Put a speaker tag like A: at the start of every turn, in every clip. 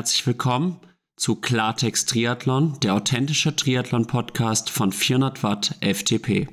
A: herzlich willkommen zu Klartext Triathlon, der authentische Triathlon-Podcast von 400 Watt FTP.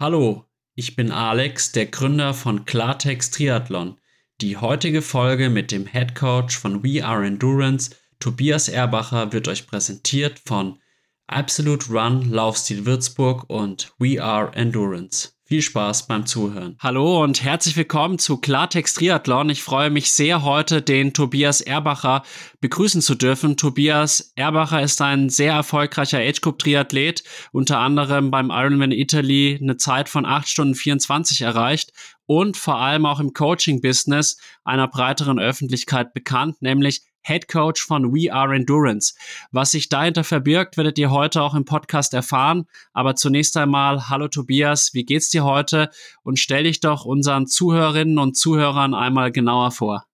A: Hallo, ich bin Alex, der Gründer von Klartext Triathlon. Die heutige Folge mit dem Head Coach von We Are Endurance, Tobias Erbacher, wird euch präsentiert von Absolute Run Laufstil Würzburg und We Are Endurance. Viel Spaß beim Zuhören. Hallo und herzlich willkommen zu Klartext Triathlon. Ich freue mich sehr, heute den Tobias Erbacher begrüßen zu dürfen. Tobias Erbacher ist ein sehr erfolgreicher Age Group Triathlet, unter anderem beim Ironman Italy eine Zeit von 8 Stunden 24 erreicht und vor allem auch im Coaching-Business einer breiteren Öffentlichkeit bekannt, nämlich Head Coach von We Are Endurance. Was sich dahinter verbirgt, werdet ihr heute auch im Podcast erfahren. Aber zunächst einmal, hallo Tobias, wie geht's dir heute? Und stell dich doch unseren Zuhörerinnen und Zuhörern einmal genauer vor.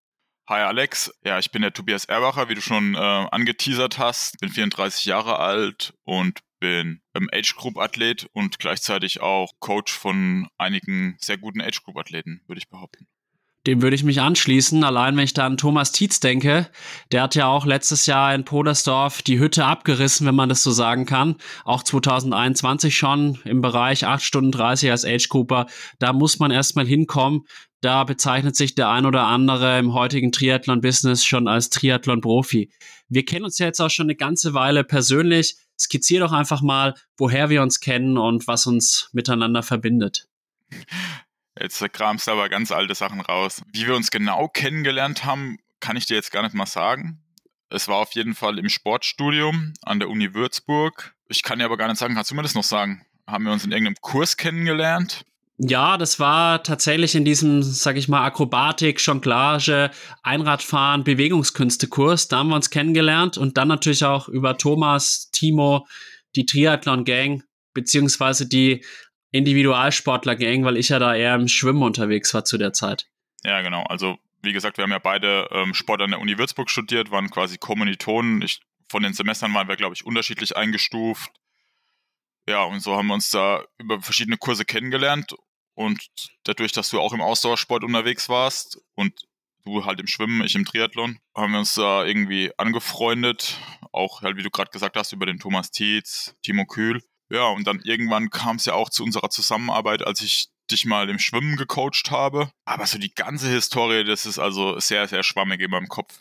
B: Hi Alex, ja, ich bin der Tobias Erbacher, wie du schon äh, angeteasert hast, bin 34 Jahre alt und bin ähm, Age Group Athlet und gleichzeitig auch Coach von einigen sehr guten Age Group Athleten, würde ich behaupten.
A: Dem würde ich mich anschließen. Allein wenn ich da an Thomas Tietz denke, der hat ja auch letztes Jahr in Podersdorf die Hütte abgerissen, wenn man das so sagen kann. Auch 2021 schon im Bereich 8 Stunden 30 als Age Cooper. Da muss man erstmal hinkommen. Da bezeichnet sich der ein oder andere im heutigen Triathlon-Business schon als Triathlon-Profi. Wir kennen uns ja jetzt auch schon eine ganze Weile persönlich. Skizzier doch einfach mal, woher wir uns kennen und was uns miteinander verbindet.
B: Jetzt kramst du aber ganz alte Sachen raus. Wie wir uns genau kennengelernt haben, kann ich dir jetzt gar nicht mal sagen. Es war auf jeden Fall im Sportstudium an der Uni Würzburg. Ich kann dir aber gar nicht sagen, kannst du mir das noch sagen? Haben wir uns in irgendeinem Kurs kennengelernt?
A: Ja, das war tatsächlich in diesem, sag ich mal, Akrobatik, Jonglage, Einradfahren, Bewegungskünste-Kurs. Da haben wir uns kennengelernt und dann natürlich auch über Thomas, Timo, die Triathlon-Gang, beziehungsweise die Individualsportler-Gang, weil ich ja da eher im Schwimmen unterwegs war zu der Zeit.
B: Ja, genau. Also, wie gesagt, wir haben ja beide ähm, Sport an der Uni Würzburg studiert, waren quasi Kommilitonen. Ich, von den Semestern waren wir, glaube ich, unterschiedlich eingestuft. Ja, und so haben wir uns da über verschiedene Kurse kennengelernt. Und dadurch, dass du auch im Ausdauersport unterwegs warst und du halt im Schwimmen, ich im Triathlon, haben wir uns da irgendwie angefreundet. Auch halt, wie du gerade gesagt hast, über den Thomas Tietz, Timo Kühl. Ja, und dann irgendwann kam es ja auch zu unserer Zusammenarbeit, als ich dich mal im Schwimmen gecoacht habe. Aber so die ganze Historie, das ist also sehr, sehr schwammig in meinem Kopf.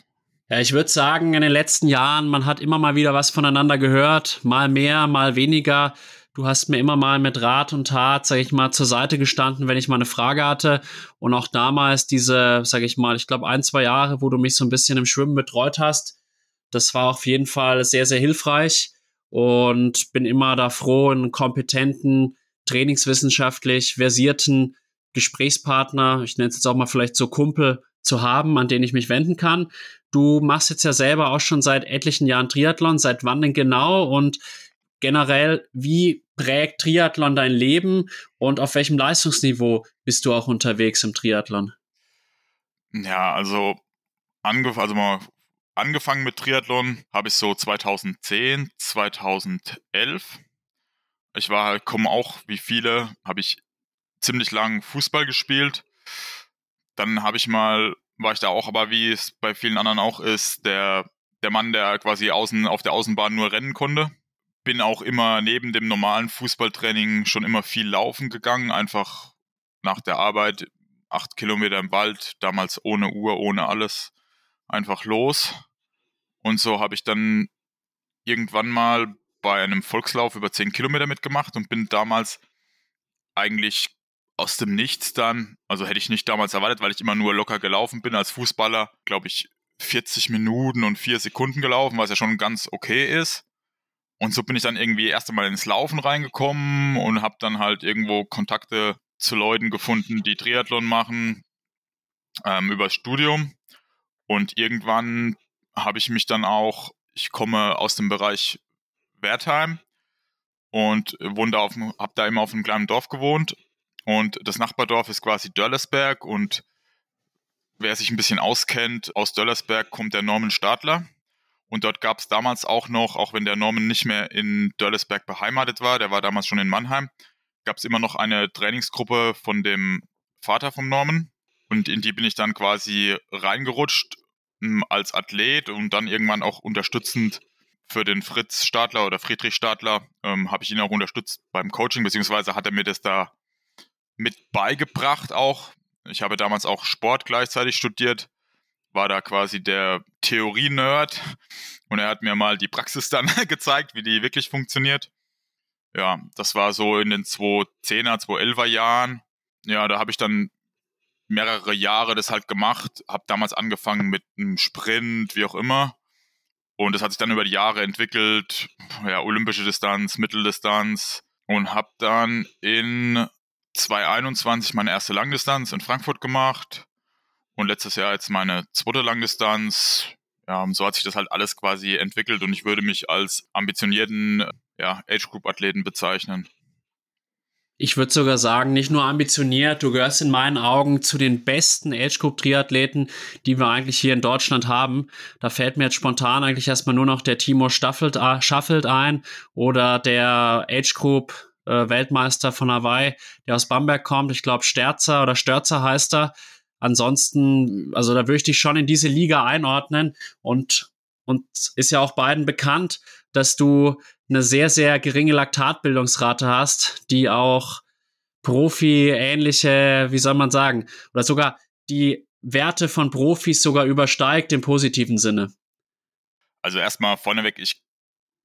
A: Ja, ich würde sagen, in den letzten Jahren, man hat immer mal wieder was voneinander gehört, mal mehr, mal weniger. Du hast mir immer mal mit Rat und Tat, sag ich mal, zur Seite gestanden, wenn ich mal eine Frage hatte. Und auch damals diese, sag ich mal, ich glaube ein, zwei Jahre, wo du mich so ein bisschen im Schwimmen betreut hast, das war auf jeden Fall sehr, sehr hilfreich und bin immer da froh, einen kompetenten, trainingswissenschaftlich versierten Gesprächspartner, ich nenne es jetzt auch mal vielleicht so Kumpel, zu haben, an den ich mich wenden kann. Du machst jetzt ja selber auch schon seit etlichen Jahren Triathlon. Seit wann denn genau? Und generell, wie prägt Triathlon dein Leben und auf welchem Leistungsniveau bist du auch unterwegs im Triathlon?
B: Ja, also, also mal angefangen mit Triathlon habe ich so 2010, 2011. Ich war halt, komme auch wie viele, habe ich ziemlich lang Fußball gespielt. Dann habe ich mal, war ich da auch, aber wie es bei vielen anderen auch ist, der, der Mann, der quasi außen auf der Außenbahn nur rennen konnte. Bin auch immer neben dem normalen Fußballtraining schon immer viel laufen gegangen, einfach nach der Arbeit, acht Kilometer im Wald, damals ohne Uhr, ohne alles, einfach los. Und so habe ich dann irgendwann mal bei einem Volkslauf über 10 Kilometer mitgemacht und bin damals eigentlich aus dem Nichts dann, also hätte ich nicht damals erwartet, weil ich immer nur locker gelaufen bin als Fußballer, glaube ich 40 Minuten und 4 Sekunden gelaufen, was ja schon ganz okay ist. Und so bin ich dann irgendwie erst einmal ins Laufen reingekommen und habe dann halt irgendwo Kontakte zu Leuten gefunden, die Triathlon machen, ähm, über Studium. Und irgendwann habe ich mich dann auch, ich komme aus dem Bereich Wertheim und wohne da auf, habe da immer auf einem kleinen Dorf gewohnt. Und das Nachbardorf ist quasi Dörlersberg und wer sich ein bisschen auskennt, aus Dörlersberg kommt der Norman Stadler. Und dort gab es damals auch noch, auch wenn der Norman nicht mehr in Dörlersberg beheimatet war, der war damals schon in Mannheim, gab es immer noch eine Trainingsgruppe von dem Vater vom Norman. Und in die bin ich dann quasi reingerutscht als Athlet und dann irgendwann auch unterstützend für den Fritz Stadler oder Friedrich Stadler ähm, habe ich ihn auch unterstützt beim Coaching, beziehungsweise hat er mir das da mit beigebracht auch. Ich habe damals auch Sport gleichzeitig studiert, war da quasi der Theorie-Nerd und er hat mir mal die Praxis dann gezeigt, wie die wirklich funktioniert. Ja, das war so in den 2010er, 2011er Jahren. Ja, da habe ich dann mehrere Jahre das halt gemacht, habe damals angefangen mit einem Sprint, wie auch immer. Und das hat sich dann über die Jahre entwickelt, ja, olympische Distanz, Mitteldistanz. Und habe dann in 2021 meine erste Langdistanz in Frankfurt gemacht. Und letztes Jahr jetzt meine zweite Langdistanz. Ja, so hat sich das halt alles quasi entwickelt. Und ich würde mich als ambitionierten ja, Age Group Athleten bezeichnen
A: ich würde sogar sagen, nicht nur ambitioniert, du gehörst in meinen Augen zu den besten Age Group Triathleten, die wir eigentlich hier in Deutschland haben. Da fällt mir jetzt spontan eigentlich erstmal nur noch der Timo Staffelt, äh, Schaffelt ein oder der Age Group äh, Weltmeister von Hawaii, der aus Bamberg kommt. Ich glaube, Sterzer oder Störzer heißt er. Ansonsten, also da würde ich dich schon in diese Liga einordnen und, und ist ja auch beiden bekannt, dass du eine sehr, sehr geringe Laktatbildungsrate hast, die auch Profi-ähnliche, wie soll man sagen, oder sogar die Werte von Profis sogar übersteigt im positiven Sinne.
B: Also erstmal vorneweg, ich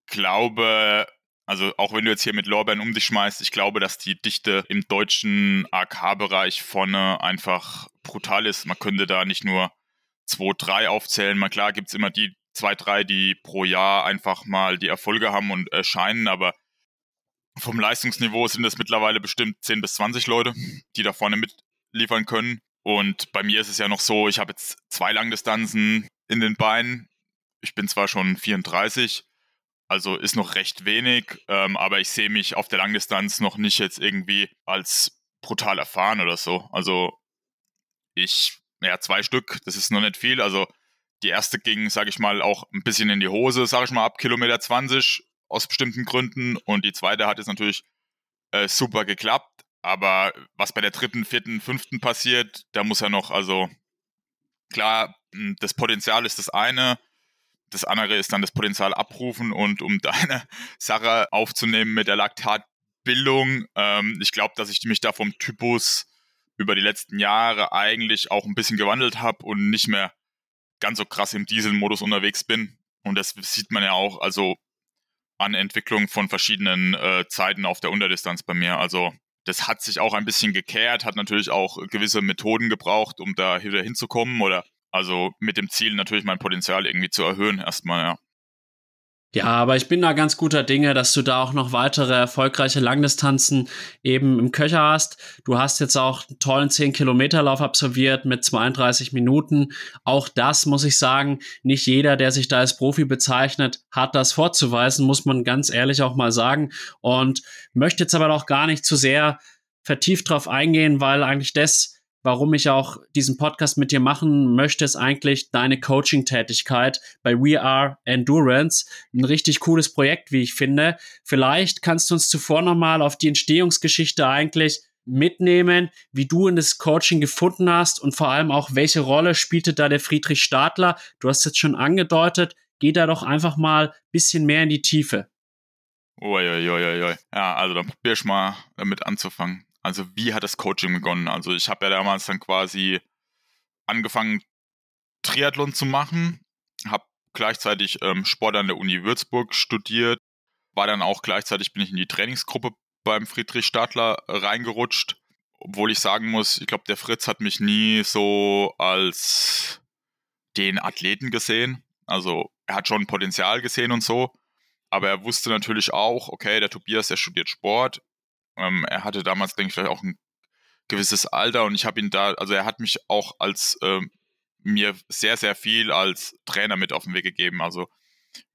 B: glaube, also auch wenn du jetzt hier mit Lorbeeren um dich schmeißt, ich glaube, dass die Dichte im deutschen AK-Bereich vorne einfach brutal ist. Man könnte da nicht nur zwei, drei aufzählen. Mal klar gibt es immer die, zwei, drei, die pro Jahr einfach mal die Erfolge haben und erscheinen, aber vom Leistungsniveau sind es mittlerweile bestimmt 10 bis 20 Leute, die da vorne mitliefern können. Und bei mir ist es ja noch so, ich habe jetzt zwei Langdistanzen in den Beinen. Ich bin zwar schon 34, also ist noch recht wenig, ähm, aber ich sehe mich auf der Langdistanz noch nicht jetzt irgendwie als brutal erfahren oder so. Also ich, ja, zwei Stück, das ist noch nicht viel. Also die erste ging, sage ich mal, auch ein bisschen in die Hose, sage ich mal, ab Kilometer 20 aus bestimmten Gründen. Und die zweite hat jetzt natürlich äh, super geklappt. Aber was bei der dritten, vierten, fünften passiert, da muss er noch, also klar, hm, das Potenzial ist das eine. Das andere ist dann das Potenzial abrufen. Und um deine Sache aufzunehmen mit der Laktatbildung, ähm, ich glaube, dass ich mich da vom Typus über die letzten Jahre eigentlich auch ein bisschen gewandelt habe und nicht mehr ganz so krass im Dieselmodus unterwegs bin. Und das sieht man ja auch, also an Entwicklung von verschiedenen äh, Zeiten auf der Unterdistanz bei mir. Also das hat sich auch ein bisschen gekehrt, hat natürlich auch gewisse Methoden gebraucht, um da wieder hinzukommen oder also mit dem Ziel natürlich mein Potenzial irgendwie zu erhöhen erstmal, ja.
A: Ja, aber ich bin da ganz guter Dinge, dass du da auch noch weitere erfolgreiche Langdistanzen eben im Köcher hast. Du hast jetzt auch einen tollen 10-Kilometer-Lauf absolviert mit 32 Minuten. Auch das muss ich sagen, nicht jeder, der sich da als Profi bezeichnet, hat das vorzuweisen, muss man ganz ehrlich auch mal sagen. Und möchte jetzt aber auch gar nicht zu sehr vertieft drauf eingehen, weil eigentlich das warum ich auch diesen Podcast mit dir machen möchte, ist eigentlich deine Coaching-Tätigkeit bei We Are Endurance. Ein richtig cooles Projekt, wie ich finde. Vielleicht kannst du uns zuvor nochmal auf die Entstehungsgeschichte eigentlich mitnehmen, wie du in das Coaching gefunden hast und vor allem auch, welche Rolle spielte da der Friedrich Stadler? Du hast jetzt schon angedeutet, geh da doch einfach mal ein bisschen mehr in die Tiefe.
B: Uiuiuiui. Ja, also dann probier ich mal damit anzufangen. Also wie hat das Coaching begonnen? Also ich habe ja damals dann quasi angefangen, Triathlon zu machen, habe gleichzeitig ähm, Sport an der Uni Würzburg studiert, war dann auch gleichzeitig bin ich in die Trainingsgruppe beim Friedrich Stadler reingerutscht, obwohl ich sagen muss, ich glaube, der Fritz hat mich nie so als den Athleten gesehen. Also er hat schon Potenzial gesehen und so, aber er wusste natürlich auch, okay, der Tobias, der studiert Sport, ähm, er hatte damals, denke ich, vielleicht auch ein gewisses Alter und ich habe ihn da, also er hat mich auch als ähm, mir sehr, sehr viel als Trainer mit auf den Weg gegeben. Also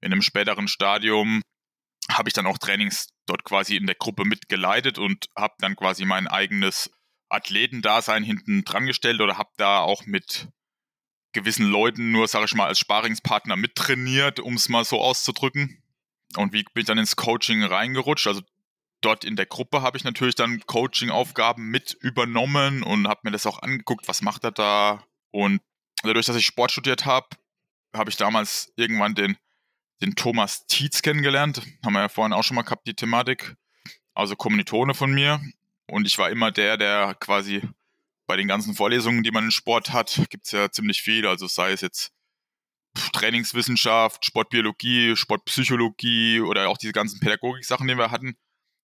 B: in einem späteren Stadium habe ich dann auch Trainings dort quasi in der Gruppe mitgeleitet und habe dann quasi mein eigenes Athletendasein hinten dran gestellt oder habe da auch mit gewissen Leuten nur, sage ich mal, als Sparingspartner mittrainiert, um es mal so auszudrücken. Und wie bin ich dann ins Coaching reingerutscht? Also dort in der Gruppe habe ich natürlich dann Coaching-Aufgaben mit übernommen und habe mir das auch angeguckt, was macht er da. Und dadurch, dass ich Sport studiert habe, habe ich damals irgendwann den, den Thomas Tietz kennengelernt. Haben wir ja vorhin auch schon mal gehabt, die Thematik. Also Kommilitone von mir. Und ich war immer der, der quasi bei den ganzen Vorlesungen, die man im Sport hat, gibt es ja ziemlich viel. Also sei es jetzt Trainingswissenschaft, Sportbiologie, Sportpsychologie oder auch diese ganzen Pädagogik-Sachen, die wir hatten,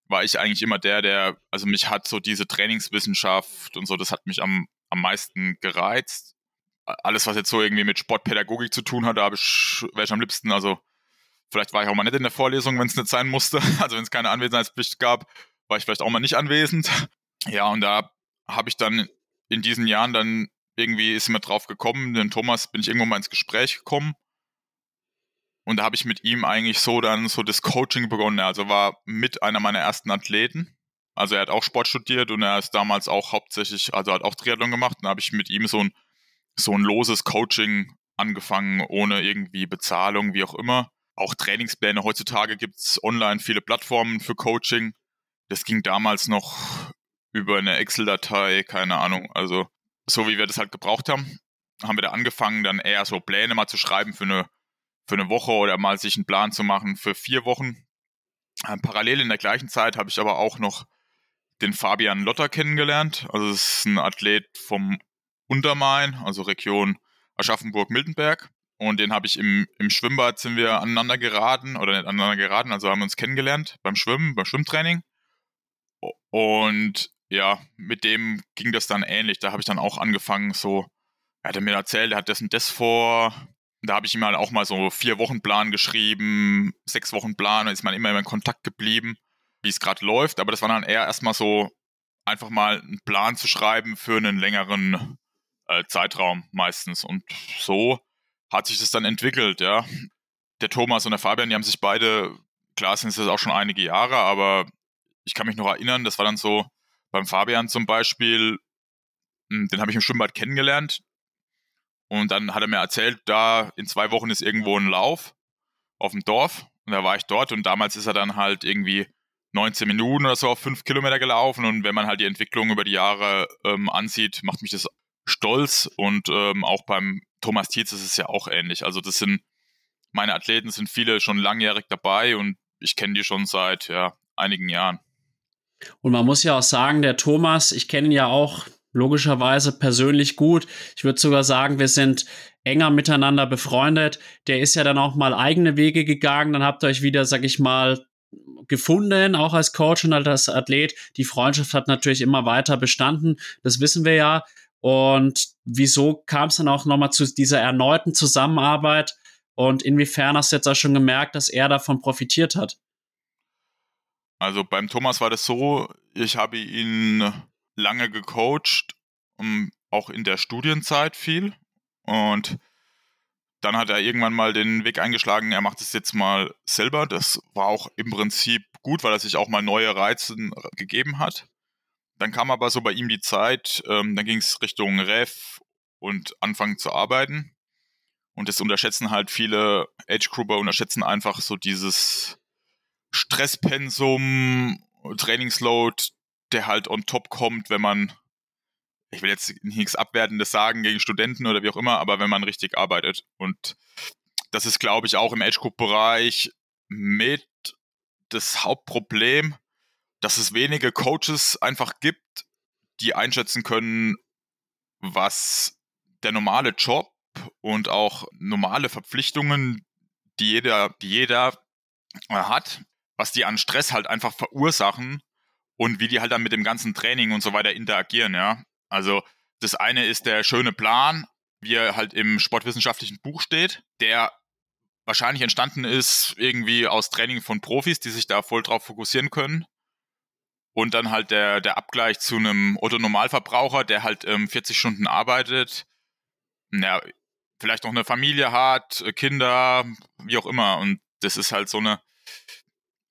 B: war ich eigentlich immer der, der, also mich hat so diese Trainingswissenschaft und so, das hat mich am, am meisten gereizt. Alles, was jetzt so irgendwie mit Sportpädagogik zu tun hat, da ich, wäre ich am liebsten, also vielleicht war ich auch mal nicht in der Vorlesung, wenn es nicht sein musste. Also wenn es keine Anwesenheitspflicht gab, war ich vielleicht auch mal nicht anwesend. Ja, und da habe ich dann in diesen Jahren dann irgendwie ist mir drauf gekommen, den Thomas bin ich irgendwann mal ins Gespräch gekommen. Und da habe ich mit ihm eigentlich so dann so das Coaching begonnen. Also war mit einer meiner ersten Athleten. Also er hat auch Sport studiert und er ist damals auch hauptsächlich, also hat auch Triathlon gemacht. Und da habe ich mit ihm so ein, so ein loses Coaching angefangen, ohne irgendwie Bezahlung, wie auch immer. Auch Trainingspläne. Heutzutage gibt es online viele Plattformen für Coaching. Das ging damals noch über eine Excel-Datei, keine Ahnung. Also so wie wir das halt gebraucht haben, haben wir da angefangen, dann eher so Pläne mal zu schreiben für eine, für eine Woche oder mal sich einen Plan zu machen für vier Wochen. Ähm, parallel in der gleichen Zeit habe ich aber auch noch den Fabian Lotter kennengelernt. Also das ist ein Athlet vom Untermain, also Region Aschaffenburg-Miltenberg. Und den habe ich im, im Schwimmbad sind wir aneinander geraten oder nicht aneinander geraten, also haben wir uns kennengelernt beim Schwimmen, beim Schwimmtraining. Und ja, mit dem ging das dann ähnlich. Da habe ich dann auch angefangen, so, er hat mir erzählt, er hat das und das vor. Da habe ich ihm halt auch mal so vier Wochen Plan geschrieben, sechs Wochen Plan, da ist man immer in Kontakt geblieben, wie es gerade läuft. Aber das war dann eher erstmal so, einfach mal einen Plan zu schreiben für einen längeren äh, Zeitraum meistens. Und so hat sich das dann entwickelt, ja. Der Thomas und der Fabian, die haben sich beide, klar sind es jetzt auch schon einige Jahre, aber ich kann mich noch erinnern, das war dann so, beim Fabian zum Beispiel, hm, den habe ich im Schwimmbad kennengelernt. Und dann hat er mir erzählt, da in zwei Wochen ist irgendwo ein Lauf auf dem Dorf. Und da war ich dort und damals ist er dann halt irgendwie 19 Minuten oder so auf fünf Kilometer gelaufen. Und wenn man halt die Entwicklung über die Jahre ähm, ansieht, macht mich das stolz. Und ähm, auch beim Thomas Tietz ist es ja auch ähnlich. Also das sind, meine Athleten sind viele schon langjährig dabei und ich kenne die schon seit ja, einigen Jahren.
A: Und man muss ja auch sagen, der Thomas, ich kenne ihn ja auch logischerweise persönlich gut. Ich würde sogar sagen, wir sind enger miteinander befreundet. Der ist ja dann auch mal eigene Wege gegangen. Dann habt ihr euch wieder, sag ich mal, gefunden, auch als Coach und als Athlet. Die Freundschaft hat natürlich immer weiter bestanden. Das wissen wir ja. Und wieso kam es dann auch nochmal zu dieser erneuten Zusammenarbeit? Und inwiefern hast du jetzt auch schon gemerkt, dass er davon profitiert hat?
B: Also beim Thomas war das so, ich habe ihn lange gecoacht, auch in der Studienzeit viel. Und dann hat er irgendwann mal den Weg eingeschlagen, er macht es jetzt mal selber. Das war auch im Prinzip gut, weil er sich auch mal neue Reize gegeben hat. Dann kam aber so bei ihm die Zeit, ähm, dann ging es Richtung Ref und anfangen zu arbeiten. Und das unterschätzen halt viele Age-Grouper, unterschätzen einfach so dieses Stresspensum, Trainingsload, der halt on top kommt, wenn man, ich will jetzt nichts Abwertendes sagen gegen Studenten oder wie auch immer, aber wenn man richtig arbeitet. Und das ist, glaube ich, auch im Age Group Bereich mit das Hauptproblem, dass es wenige Coaches einfach gibt, die einschätzen können, was der normale Job und auch normale Verpflichtungen, die jeder, die jeder hat, was die an Stress halt einfach verursachen und wie die halt dann mit dem ganzen Training und so weiter interagieren, ja. Also das eine ist der schöne Plan, wie er halt im sportwissenschaftlichen Buch steht, der wahrscheinlich entstanden ist irgendwie aus Training von Profis, die sich da voll drauf fokussieren können. Und dann halt der, der Abgleich zu einem Otto-Normalverbraucher, der halt ähm, 40 Stunden arbeitet, ja, vielleicht noch eine Familie hat, Kinder, wie auch immer. Und das ist halt so eine,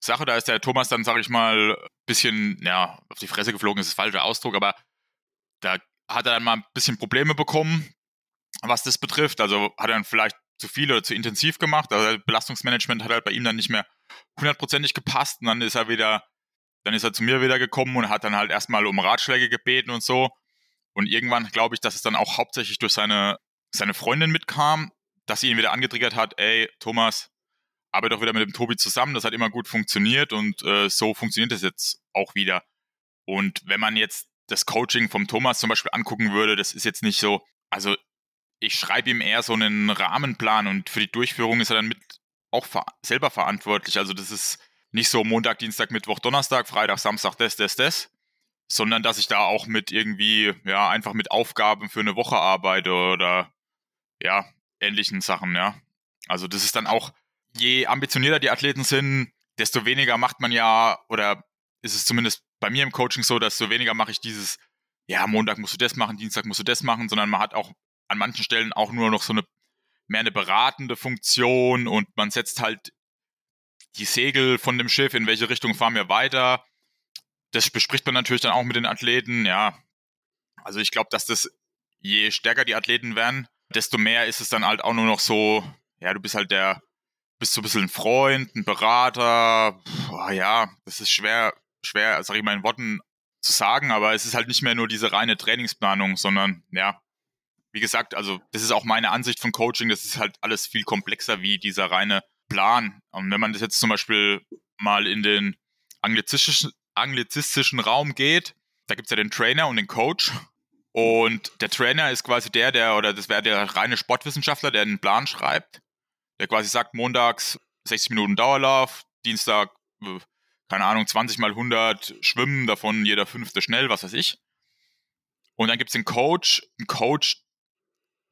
B: Sache. Da ist der Thomas dann, sag ich mal, ein bisschen, ja, auf die Fresse geflogen, ist das falsche Ausdruck, aber da hat er dann mal ein bisschen Probleme bekommen, was das betrifft. Also hat er dann vielleicht zu viel oder zu intensiv gemacht. Also Belastungsmanagement hat halt bei ihm dann nicht mehr hundertprozentig gepasst und dann ist er wieder, dann ist er zu mir wieder gekommen und hat dann halt erstmal um Ratschläge gebeten und so. Und irgendwann glaube ich, dass es dann auch hauptsächlich durch seine, seine Freundin mitkam, dass sie ihn wieder angetriggert hat, ey, Thomas, arbeite doch wieder mit dem Tobi zusammen, das hat immer gut funktioniert und äh, so funktioniert das jetzt auch wieder. Und wenn man jetzt das Coaching vom Thomas zum Beispiel angucken würde, das ist jetzt nicht so, also ich schreibe ihm eher so einen Rahmenplan und für die Durchführung ist er dann mit auch ver selber verantwortlich. Also das ist nicht so Montag, Dienstag, Mittwoch, Donnerstag, Freitag, Samstag, das, das, das, sondern dass ich da auch mit irgendwie, ja, einfach mit Aufgaben für eine Woche arbeite oder ja, ähnlichen Sachen, ja. Also das ist dann auch, je ambitionierter die Athleten sind, desto weniger macht man ja, oder ist es zumindest bei mir im Coaching so, desto weniger mache ich dieses, ja, Montag musst du das machen, Dienstag musst du das machen, sondern man hat auch an manchen Stellen auch nur noch so eine mehr eine beratende Funktion und man setzt halt die Segel von dem Schiff, in welche Richtung fahren wir weiter. Das bespricht man natürlich dann auch mit den Athleten, ja. Also ich glaube, dass das, je stärker die Athleten werden, desto mehr ist es dann halt auch nur noch so, ja, du bist halt der, bist so ein bisschen ein Freund, ein Berater, Puh, ja, das ist schwer, schwer, sag ich mal in Worten zu sagen, aber es ist halt nicht mehr nur diese reine Trainingsplanung, sondern ja, wie gesagt, also das ist auch meine Ansicht von Coaching, das ist halt alles viel komplexer wie dieser reine Plan. Und wenn man das jetzt zum Beispiel mal in den anglizistischen, anglizistischen Raum geht, da gibt es ja den Trainer und den Coach. Und der Trainer ist quasi der, der, oder das wäre der reine Sportwissenschaftler, der einen Plan schreibt, der quasi sagt, montags 60 Minuten Dauerlauf, Dienstag, äh, keine Ahnung, 20 mal 100 Schwimmen, davon jeder fünfte schnell, was weiß ich. Und dann gibt es den Coach. Ein Coach,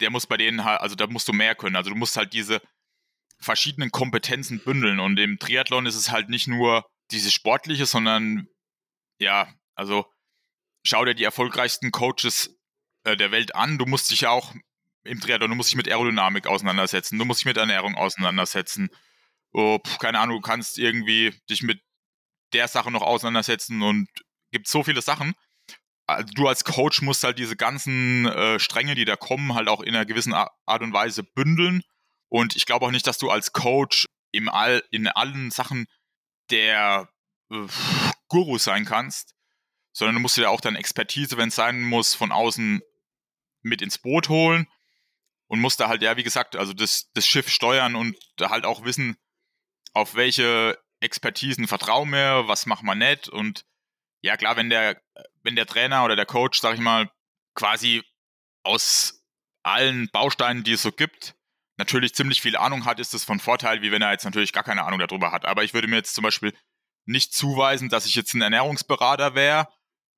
B: der muss bei denen halt, also da musst du mehr können. Also du musst halt diese verschiedenen Kompetenzen bündeln. Und im Triathlon ist es halt nicht nur dieses Sportliche, sondern ja, also schau dir die erfolgreichsten Coaches äh, der Welt an. Du musst dich ja auch im Triathlon, du musst dich mit Aerodynamik auseinandersetzen, du musst dich mit Ernährung auseinandersetzen. Oh, pf, keine Ahnung, du kannst irgendwie dich mit der Sache noch auseinandersetzen und gibt so viele Sachen also du als Coach musst halt diese ganzen äh, Stränge, die da kommen, halt auch in einer gewissen Art und Weise bündeln. Und ich glaube auch nicht, dass du als Coach im All, in allen Sachen der äh, Guru sein kannst, sondern du musst dir auch deine Expertise, wenn es sein muss, von außen mit ins Boot holen und musst da halt, ja, wie gesagt, also das, das Schiff steuern und halt auch wissen, auf welche Expertisen vertrauen wir, was machen wir nicht und ja klar, wenn der, wenn der Trainer oder der Coach, sag ich mal, quasi aus allen Bausteinen, die es so gibt, natürlich ziemlich viel Ahnung hat, ist das von Vorteil, wie wenn er jetzt natürlich gar keine Ahnung darüber hat. Aber ich würde mir jetzt zum Beispiel nicht zuweisen, dass ich jetzt ein Ernährungsberater wäre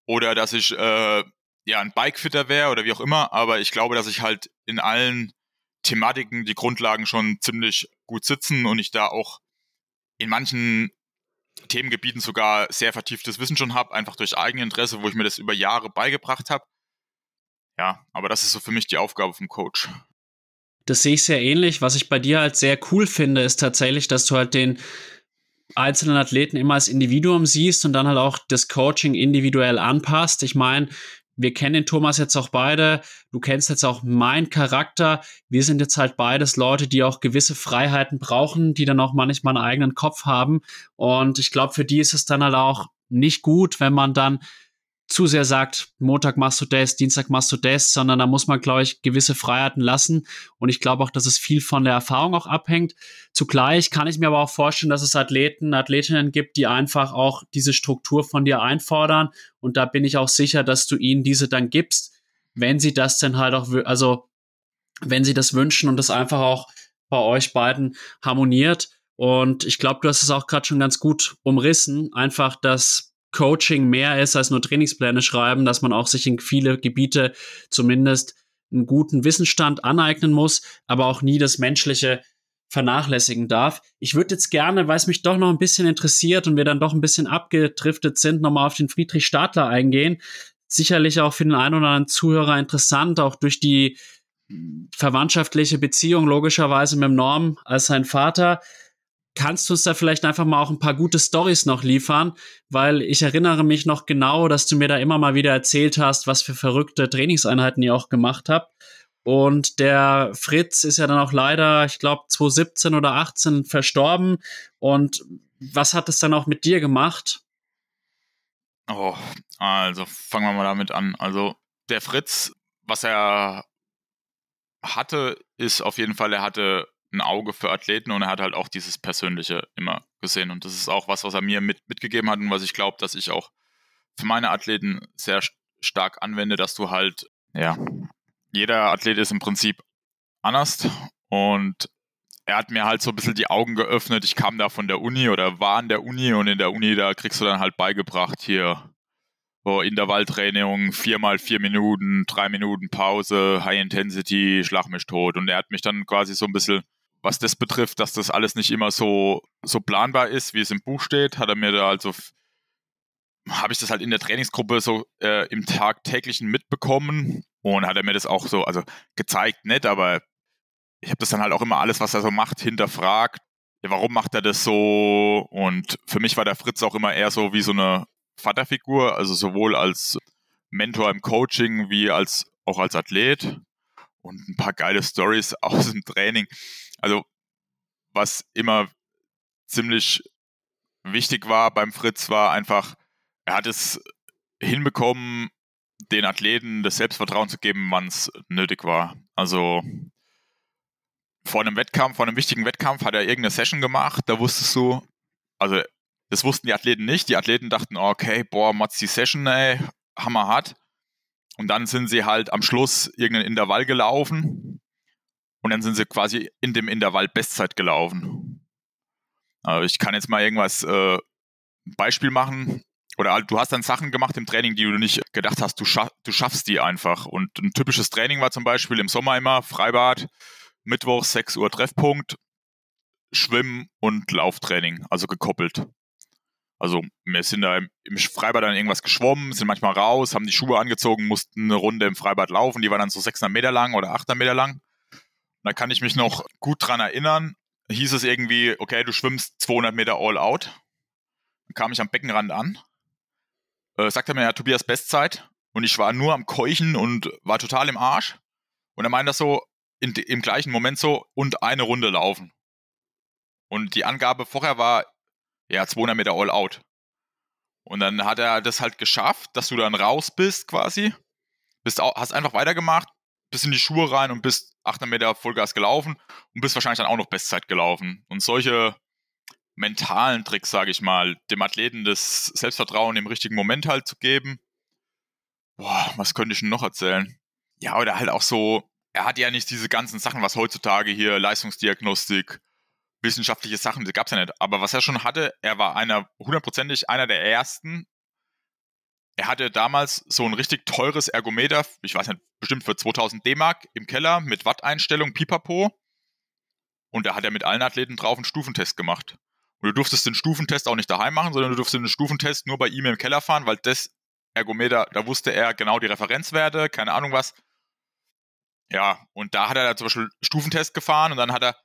B: oder dass ich äh, ja ein Bikefitter wäre oder wie auch immer. Aber ich glaube, dass ich halt in allen Thematiken die Grundlagen schon ziemlich gut sitzen und ich da auch in manchen Themengebieten sogar sehr vertieftes Wissen schon habe, einfach durch Eigeninteresse, wo ich mir das über Jahre beigebracht habe. Ja, aber das ist so für mich die Aufgabe vom Coach.
A: Das sehe ich sehr ähnlich. Was ich bei dir halt sehr cool finde, ist tatsächlich, dass du halt den einzelnen Athleten immer als Individuum siehst und dann halt auch das Coaching individuell anpasst. Ich meine, wir kennen den Thomas jetzt auch beide. Du kennst jetzt auch meinen Charakter. Wir sind jetzt halt beides Leute, die auch gewisse Freiheiten brauchen, die dann auch manchmal einen eigenen Kopf haben. Und ich glaube, für die ist es dann halt auch nicht gut, wenn man dann zu sehr sagt, Montag machst du das, Dienstag machst du das, sondern da muss man, glaube ich, gewisse Freiheiten lassen. Und ich glaube auch, dass es viel von der Erfahrung auch abhängt. Zugleich kann ich mir aber auch vorstellen, dass es Athleten, Athletinnen gibt, die einfach auch diese Struktur von dir einfordern. Und da bin ich auch sicher, dass du ihnen diese dann gibst, wenn sie das dann halt auch, also wenn sie das wünschen und das einfach auch bei euch beiden harmoniert. Und ich glaube, du hast es auch gerade schon ganz gut umrissen. Einfach, dass Coaching mehr ist als nur Trainingspläne schreiben, dass man auch sich in viele Gebiete zumindest einen guten Wissensstand aneignen muss, aber auch nie das Menschliche vernachlässigen darf. Ich würde jetzt gerne, weil es mich doch noch ein bisschen interessiert und wir dann doch ein bisschen abgedriftet sind, nochmal auf den Friedrich Stadler eingehen. Sicherlich auch für den einen oder anderen Zuhörer interessant, auch durch die verwandtschaftliche Beziehung logischerweise mit Norm als sein Vater. Kannst du uns da vielleicht einfach mal auch ein paar gute Stories noch liefern? Weil ich erinnere mich noch genau, dass du mir da immer mal wieder erzählt hast, was für verrückte Trainingseinheiten ihr auch gemacht habt. Und der Fritz ist ja dann auch leider, ich glaube, 2017 oder 18 verstorben. Und was hat es dann auch mit dir gemacht?
B: Oh, also fangen wir mal damit an. Also der Fritz, was er hatte, ist auf jeden Fall, er hatte ein Auge für Athleten und er hat halt auch dieses Persönliche immer gesehen. Und das ist auch was, was er mir mit, mitgegeben hat und was ich glaube, dass ich auch für meine Athleten sehr stark anwende, dass du halt, ja, jeder Athlet ist im Prinzip anders und er hat mir halt so ein bisschen die Augen geöffnet. Ich kam da von der Uni oder war an der Uni und in der Uni, da kriegst du dann halt beigebracht, hier so Intervalltraining, viermal vier Minuten, drei Minuten Pause, High Intensity, schlag mich tot. Und er hat mich dann quasi so ein bisschen, was das betrifft, dass das alles nicht immer so, so planbar ist, wie es im Buch steht, hat er mir da also habe ich das halt in der Trainingsgruppe so äh, im tagtäglichen mitbekommen und hat er mir das auch so, also gezeigt, nicht, aber ich habe das dann halt auch immer alles, was er so macht, hinterfragt. Ja, warum macht er das so? Und für mich war der Fritz auch immer eher so wie so eine Vaterfigur, also sowohl als Mentor im Coaching wie als auch als Athlet und ein paar geile Stories aus dem Training. Also was immer ziemlich wichtig war beim Fritz war einfach, er hat es hinbekommen, den Athleten das Selbstvertrauen zu geben, wann es nötig war. Also vor einem Wettkampf, vor einem wichtigen Wettkampf hat er irgendeine Session gemacht, da wusstest du, also das wussten die Athleten nicht. Die Athleten dachten, okay, boah, Mats die Session, ey, hammerhart. Und dann sind sie halt am Schluss irgendeinen Intervall gelaufen und dann sind sie quasi in dem Intervall Bestzeit gelaufen. Also ich kann jetzt mal irgendwas äh, Beispiel machen. Oder halt, du hast dann Sachen gemacht im Training, die du nicht gedacht hast, du, schaff, du schaffst die einfach. Und ein typisches Training war zum Beispiel im Sommer immer Freibad, Mittwoch 6 Uhr Treffpunkt, Schwimmen und Lauftraining, also gekoppelt. Also wir sind da im, Freibad dann irgendwas geschwommen, sind manchmal raus, haben die Schuhe angezogen, mussten eine Runde im Freibad laufen, die war dann so 600 Meter lang oder 800 Meter lang. Da kann ich mich noch gut dran erinnern, hieß es irgendwie, okay, du schwimmst 200 Meter all out. Dann kam ich am Beckenrand an, äh, sagte mir, ja, Tobias Bestzeit und ich war nur am Keuchen und war total im Arsch. Und er meinte das so in, im gleichen Moment so und eine Runde laufen. Und die Angabe vorher war, ja, 200 Meter all out. Und dann hat er das halt geschafft, dass du dann raus bist quasi. Bist, hast einfach weitergemacht, bist in die Schuhe rein und bist 800 Meter Vollgas gelaufen und bist wahrscheinlich dann auch noch Bestzeit gelaufen. Und solche mentalen Tricks, sage ich mal, dem Athleten das Selbstvertrauen im richtigen Moment halt zu geben. Boah, was könnte ich denn noch erzählen? Ja, oder halt auch so, er hat ja nicht diese ganzen Sachen, was heutzutage hier Leistungsdiagnostik, wissenschaftliche Sachen, die gab es ja nicht. Aber was er schon hatte, er war einer, hundertprozentig einer der ersten. Er hatte damals so ein richtig teures Ergometer, ich weiß nicht, bestimmt für 2000 D-Mark im Keller mit Watteinstellung, Pipapo. Und da hat er mit allen Athleten drauf einen Stufentest gemacht. Und du durftest den Stufentest auch nicht daheim machen, sondern du durftest den Stufentest nur bei ihm im Keller fahren, weil das Ergometer, da wusste er genau die Referenzwerte, keine Ahnung was. Ja, und da hat er zum Beispiel Stufentest gefahren und dann hat er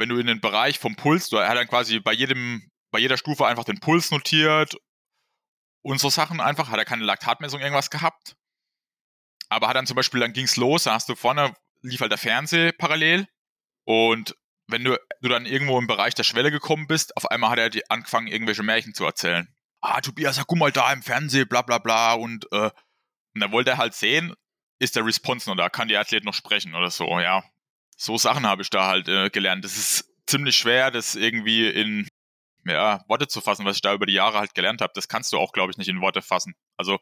B: wenn du in den Bereich vom Puls, er hat dann quasi bei jedem, bei jeder Stufe einfach den Puls notiert so Sachen einfach, hat er keine Laktatmessung irgendwas gehabt. Aber hat dann zum Beispiel, dann ging es los, da hast du vorne, lief halt der Fernseher parallel und wenn du, du dann irgendwo im Bereich der Schwelle gekommen bist, auf einmal hat er die angefangen, irgendwelche Märchen zu erzählen. Ah, Tobias, ja, guck mal da im Fernsehen, bla bla bla und, äh, und dann wollte er halt sehen, ist der Response noch da, kann der Athlet noch sprechen oder so, ja so Sachen habe ich da halt äh, gelernt. Das ist ziemlich schwer, das irgendwie in ja, Worte zu fassen, was ich da über die Jahre halt gelernt habe. Das kannst du auch, glaube ich, nicht in Worte fassen. Also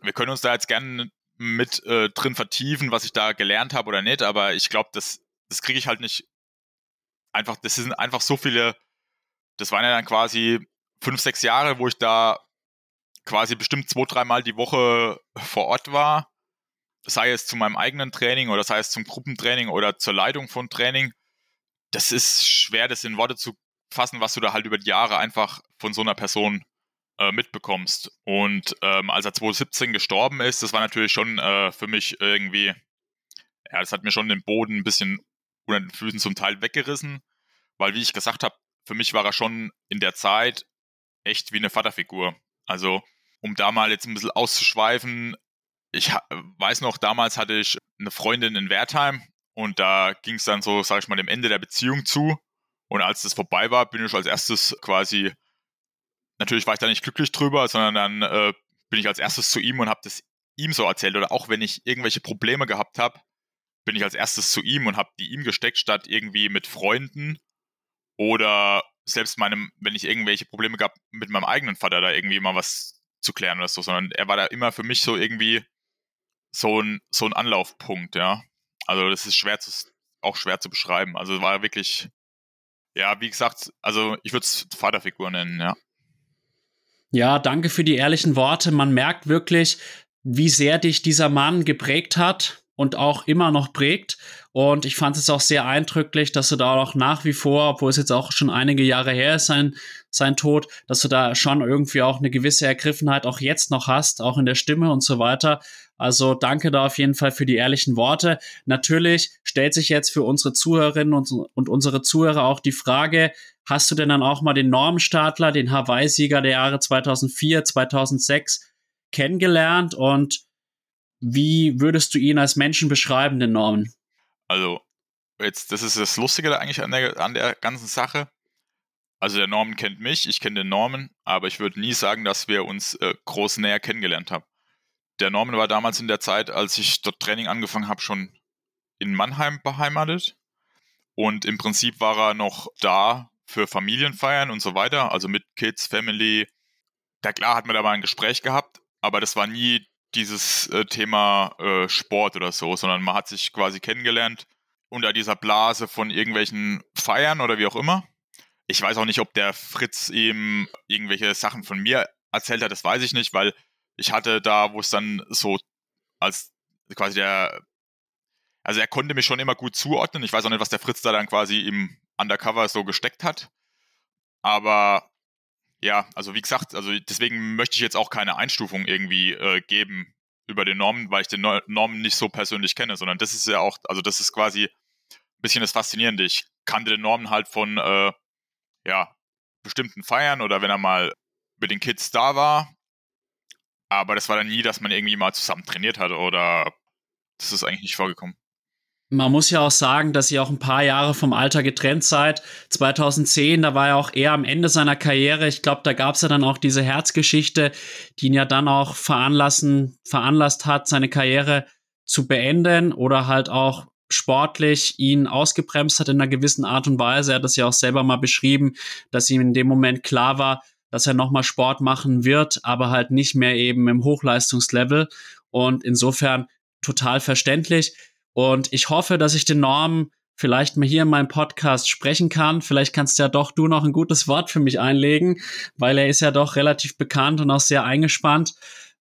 B: wir können uns da jetzt gerne mit äh, drin vertiefen, was ich da gelernt habe oder nicht, aber ich glaube, das, das kriege ich halt nicht einfach, das sind einfach so viele, das waren ja dann quasi fünf, sechs Jahre, wo ich da quasi bestimmt zwei, dreimal die Woche vor Ort war sei es zu meinem eigenen Training oder sei es zum Gruppentraining oder zur Leitung von Training, das ist schwer, das in Worte zu fassen, was du da halt über die Jahre einfach von so einer Person äh, mitbekommst. Und ähm, als er 2017 gestorben ist, das war natürlich schon äh, für mich irgendwie, ja, das hat mir schon den Boden ein bisschen unter den Füßen zum Teil weggerissen, weil wie ich gesagt habe, für mich war er schon in der Zeit echt wie eine Vaterfigur. Also um da mal jetzt ein bisschen auszuschweifen, ich weiß noch, damals hatte ich eine Freundin in Wertheim und da ging es dann so, sag ich mal, dem Ende der Beziehung zu. Und als das vorbei war, bin ich als erstes quasi, natürlich war ich da nicht glücklich drüber, sondern dann äh, bin ich als erstes zu ihm und habe das ihm so erzählt. Oder auch wenn ich irgendwelche Probleme gehabt habe, bin ich als erstes zu ihm und habe die ihm gesteckt, statt irgendwie mit Freunden oder selbst meinem, wenn ich irgendwelche Probleme gab, mit meinem eigenen Vater da irgendwie mal was zu klären oder so, sondern er war da immer für mich so irgendwie so ein, so ein Anlaufpunkt, ja. Also das ist schwer zu, auch schwer zu beschreiben. Also war wirklich, ja, wie gesagt, also ich würde es Vaterfigur nennen, ja.
A: Ja, danke für die ehrlichen Worte. Man merkt wirklich, wie sehr dich dieser Mann geprägt hat und auch immer noch prägt. Und ich fand es auch sehr eindrücklich, dass du da auch nach wie vor, obwohl es jetzt auch schon einige Jahre her ist, sein, sein Tod, dass du da schon irgendwie auch eine gewisse Ergriffenheit auch jetzt noch hast, auch in der Stimme und so weiter. Also danke da auf jeden Fall für die ehrlichen Worte. Natürlich stellt sich jetzt für unsere Zuhörerinnen und, und unsere Zuhörer auch die Frage, hast du denn dann auch mal den Normenstadler, den Hawaii-Sieger der Jahre 2004, 2006 kennengelernt und wie würdest du ihn als Menschen beschreiben, den Norman?
B: Also, jetzt, das ist das Lustige eigentlich an der, an der ganzen Sache. Also, der Norman kennt mich, ich kenne den Norman, aber ich würde nie sagen, dass wir uns äh, groß näher kennengelernt haben. Der Norman war damals in der Zeit, als ich dort Training angefangen habe, schon in Mannheim beheimatet. Und im Prinzip war er noch da für Familienfeiern und so weiter, also mit Kids, Family. Da klar hat man da mal ein Gespräch gehabt, aber das war nie dieses äh, Thema äh, Sport oder so, sondern man hat sich quasi kennengelernt unter dieser Blase von irgendwelchen Feiern oder wie auch immer. Ich weiß auch nicht, ob der Fritz ihm irgendwelche Sachen von mir erzählt hat, das weiß ich nicht, weil ich hatte da, wo es dann so als quasi der, also er konnte mich schon immer gut zuordnen. Ich weiß auch nicht, was der Fritz da dann quasi im Undercover so gesteckt hat. Aber ja, also wie gesagt, also deswegen möchte ich jetzt auch keine Einstufung irgendwie äh, geben über den Normen, weil ich den Normen nicht so persönlich kenne, sondern das ist ja auch, also das ist quasi ein bisschen das Faszinierende. Ich kannte den Normen halt von, äh, ja, bestimmten Feiern oder wenn er mal mit den Kids da war. Aber das war dann nie, dass man irgendwie mal zusammen trainiert hat oder das ist eigentlich nicht vorgekommen.
A: Man muss ja auch sagen, dass ihr auch ein paar Jahre vom Alter getrennt seid. 2010, da war er auch eher am Ende seiner Karriere. Ich glaube, da gab es ja dann auch diese Herzgeschichte, die ihn ja dann auch veranlassen, veranlasst hat, seine Karriere zu beenden oder halt auch sportlich ihn ausgebremst hat in einer gewissen Art und Weise. Er hat das ja auch selber mal beschrieben, dass ihm in dem Moment klar war, dass er nochmal Sport machen wird, aber halt nicht mehr eben im Hochleistungslevel. Und insofern total verständlich. Und ich hoffe, dass ich den Norm vielleicht mal hier in meinem Podcast sprechen kann. Vielleicht kannst ja doch du noch ein gutes Wort für mich einlegen, weil er ist ja doch relativ bekannt und auch sehr eingespannt.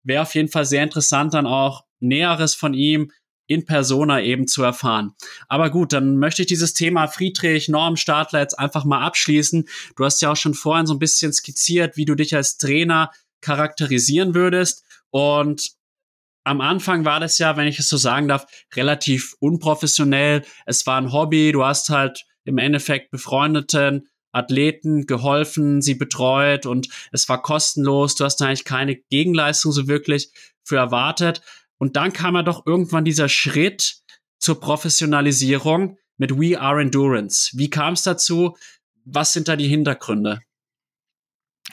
A: Wäre auf jeden Fall sehr interessant, dann auch Näheres von ihm in Persona eben zu erfahren. Aber gut, dann möchte ich dieses Thema Friedrich Norm Stadler jetzt einfach mal abschließen. Du hast ja auch schon vorhin so ein bisschen skizziert, wie du dich als Trainer charakterisieren würdest. Und am Anfang war das ja, wenn ich es so sagen darf, relativ unprofessionell. Es war ein Hobby. Du hast halt im Endeffekt befreundeten Athleten geholfen, sie betreut und es war kostenlos. Du hast eigentlich keine Gegenleistung so wirklich für erwartet. Und dann kam ja doch irgendwann dieser Schritt zur Professionalisierung mit We Are Endurance. Wie kam es dazu? Was sind da die Hintergründe?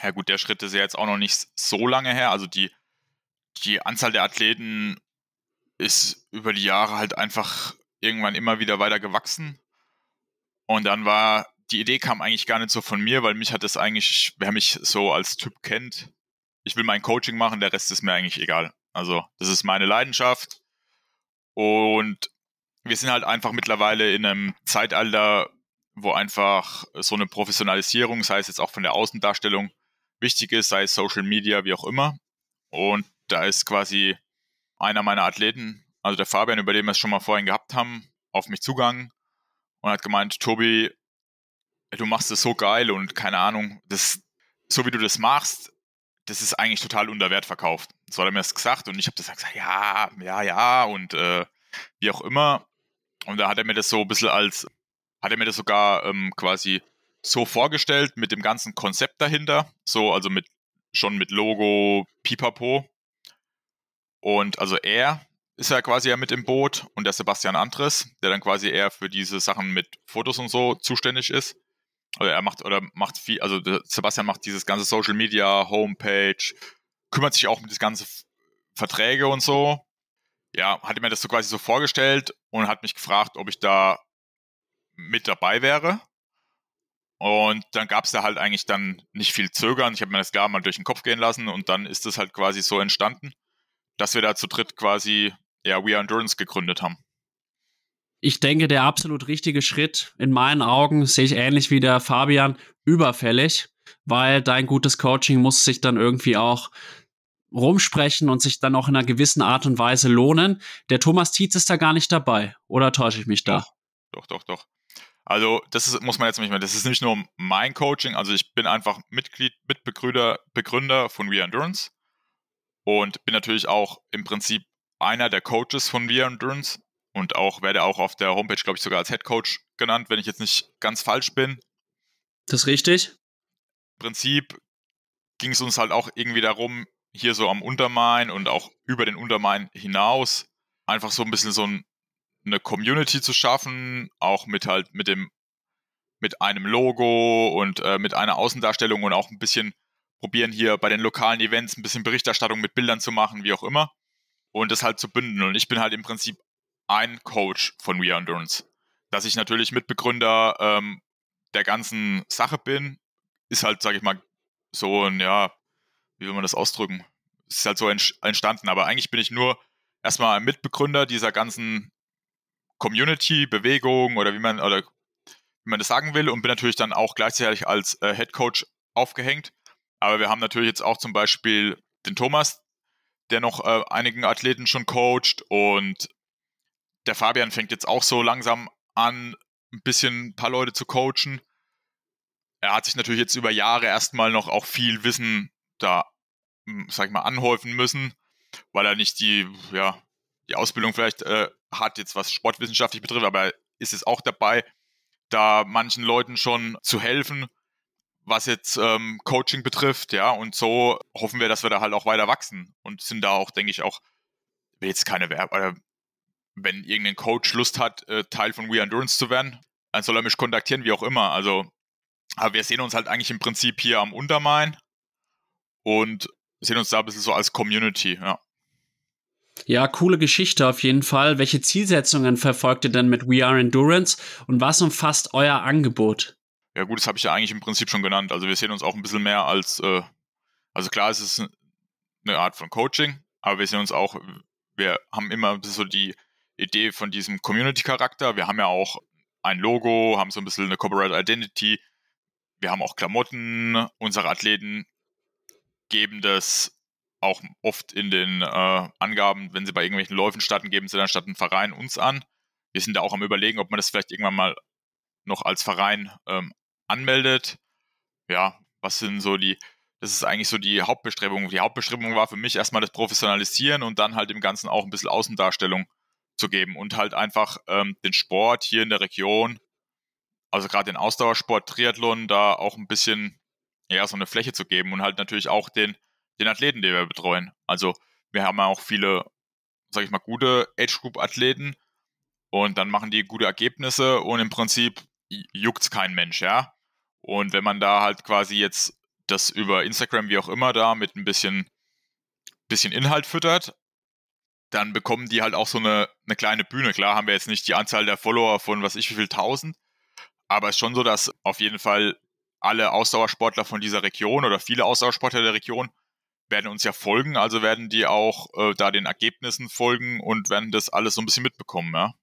B: Ja gut, der Schritt ist ja jetzt auch noch nicht so lange her. Also die die Anzahl der Athleten ist über die Jahre halt einfach irgendwann immer wieder weiter gewachsen. Und dann war, die Idee kam eigentlich gar nicht so von mir, weil mich hat das eigentlich, wer mich so als Typ kennt, ich will mein Coaching machen, der Rest ist mir eigentlich egal. Also, das ist meine Leidenschaft. Und wir sind halt einfach mittlerweile in einem Zeitalter, wo einfach so eine Professionalisierung, sei es jetzt auch von der Außendarstellung, wichtig ist, sei es Social Media, wie auch immer. Und da ist quasi einer meiner Athleten, also der Fabian, über den wir es schon mal vorhin gehabt haben, auf mich zugegangen und hat gemeint, Tobi, du machst es so geil und keine Ahnung, das, so wie du das machst, das ist eigentlich total unter Wert verkauft. So hat er mir das gesagt und ich habe das gesagt, ja, ja, ja und äh, wie auch immer. Und da hat er mir das so ein bisschen als, hat er mir das sogar ähm, quasi so vorgestellt mit dem ganzen Konzept dahinter, so also mit schon mit Logo, Pipapo. Und also er ist ja quasi ja mit im Boot und der Sebastian Andres, der dann quasi eher für diese Sachen mit Fotos und so zuständig ist. Oder er macht oder macht viel, also Sebastian macht dieses ganze Social Media, Homepage, kümmert sich auch um das ganze Verträge und so. Ja, hatte mir das so quasi so vorgestellt und hat mich gefragt, ob ich da mit dabei wäre. Und dann gab es da halt eigentlich dann nicht viel Zögern. Ich habe mir das gar mal durch den Kopf gehen lassen und dann ist es halt quasi so entstanden, dass wir da zu dritt quasi ja, We Are Endurance gegründet haben.
A: Ich denke, der absolut richtige Schritt in meinen Augen sehe ich ähnlich wie der Fabian überfällig, weil dein gutes Coaching muss sich dann irgendwie auch rumsprechen und sich dann auch in einer gewissen Art und Weise lohnen. Der Thomas Tietz ist da gar nicht dabei, oder täusche ich mich da?
B: Doch, doch, doch, doch. Also, das ist, muss man jetzt nicht mehr, das ist nicht nur mein Coaching, also ich bin einfach Mitglied, Mitbegründer, Begründer von We Endurance und bin natürlich auch im Prinzip einer der Coaches von We Endurance und auch werde auch auf der Homepage, glaube ich, sogar als Head Coach genannt, wenn ich jetzt nicht ganz falsch bin.
A: Das ist richtig.
B: Im Prinzip ging es uns halt auch irgendwie darum, hier so am Untermain und auch über den Untermain hinaus einfach so ein bisschen so ein, eine Community zu schaffen, auch mit halt mit dem mit einem Logo und äh, mit einer Außendarstellung und auch ein bisschen probieren hier bei den lokalen Events ein bisschen Berichterstattung mit Bildern zu machen, wie auch immer und das halt zu bündeln und ich bin halt im Prinzip ein Coach von We Endurance. Dass ich natürlich Mitbegründer ähm, der ganzen Sache bin, ist halt, sage ich mal, so ein, ja, wie will man das ausdrücken? Ist halt so entstanden. Aber eigentlich bin ich nur erstmal Mitbegründer dieser ganzen Community, Bewegung oder wie man, oder wie man das sagen will und bin natürlich dann auch gleichzeitig als äh, Head Coach aufgehängt. Aber wir haben natürlich jetzt auch zum Beispiel den Thomas, der noch äh, einigen Athleten schon coacht und der Fabian fängt jetzt auch so langsam an, ein bisschen ein paar Leute zu coachen. Er hat sich natürlich jetzt über Jahre erstmal noch auch viel Wissen da, hm, sag ich mal, anhäufen müssen, weil er nicht die, ja, die Ausbildung vielleicht äh, hat, jetzt was sportwissenschaftlich betrifft, aber er ist es auch dabei, da manchen Leuten schon zu helfen, was jetzt ähm, Coaching betrifft, ja, und so hoffen wir, dass wir da halt auch weiter wachsen und sind da auch, denke ich, auch, jetzt keine Werbe, wenn irgendein Coach Lust hat, äh, Teil von We Endurance zu werden, dann soll er mich kontaktieren, wie auch immer. Also, aber wir sehen uns halt eigentlich im Prinzip hier am Untermain und sehen uns da ein bisschen so als Community, ja.
A: Ja, coole Geschichte auf jeden Fall. Welche Zielsetzungen verfolgt ihr denn mit We Are Endurance und was umfasst euer Angebot?
B: Ja gut, das habe ich ja eigentlich im Prinzip schon genannt. Also wir sehen uns auch ein bisschen mehr als, äh, also klar, es ist eine Art von Coaching, aber wir sehen uns auch, wir haben immer so die Idee von diesem Community-Charakter. Wir haben ja auch ein Logo, haben so ein bisschen eine Corporate Identity. Wir haben auch Klamotten. Unsere Athleten geben das auch oft in den äh, Angaben, wenn sie bei irgendwelchen Läufen starten, geben sie dann statt einen Verein uns an. Wir sind da auch am Überlegen, ob man das vielleicht irgendwann mal noch als Verein ähm, anmeldet. Ja, was sind so die, das ist eigentlich so die Hauptbestrebung. Die Hauptbestrebung war für mich erstmal das Professionalisieren und dann halt im Ganzen auch ein bisschen Außendarstellung zu geben und halt einfach ähm, den Sport hier in der Region, also gerade den Ausdauersport, Triathlon, da auch ein bisschen ja, so eine Fläche zu geben und halt natürlich auch den, den Athleten, die wir betreuen. Also wir haben ja auch viele, sag ich mal, gute Age-Group-Athleten und dann machen die gute Ergebnisse und im Prinzip juckt's kein Mensch, ja. Und wenn man da halt quasi jetzt das über Instagram, wie auch immer, da mit ein bisschen, bisschen Inhalt füttert, dann bekommen die halt auch so eine, eine kleine Bühne. Klar haben wir jetzt nicht die Anzahl der Follower von was ich wie viel tausend, aber es ist schon so, dass auf jeden Fall alle Ausdauersportler von dieser Region oder viele Ausdauersportler der Region werden uns ja folgen, also werden die auch äh, da den Ergebnissen folgen und werden das alles so ein bisschen mitbekommen, ja.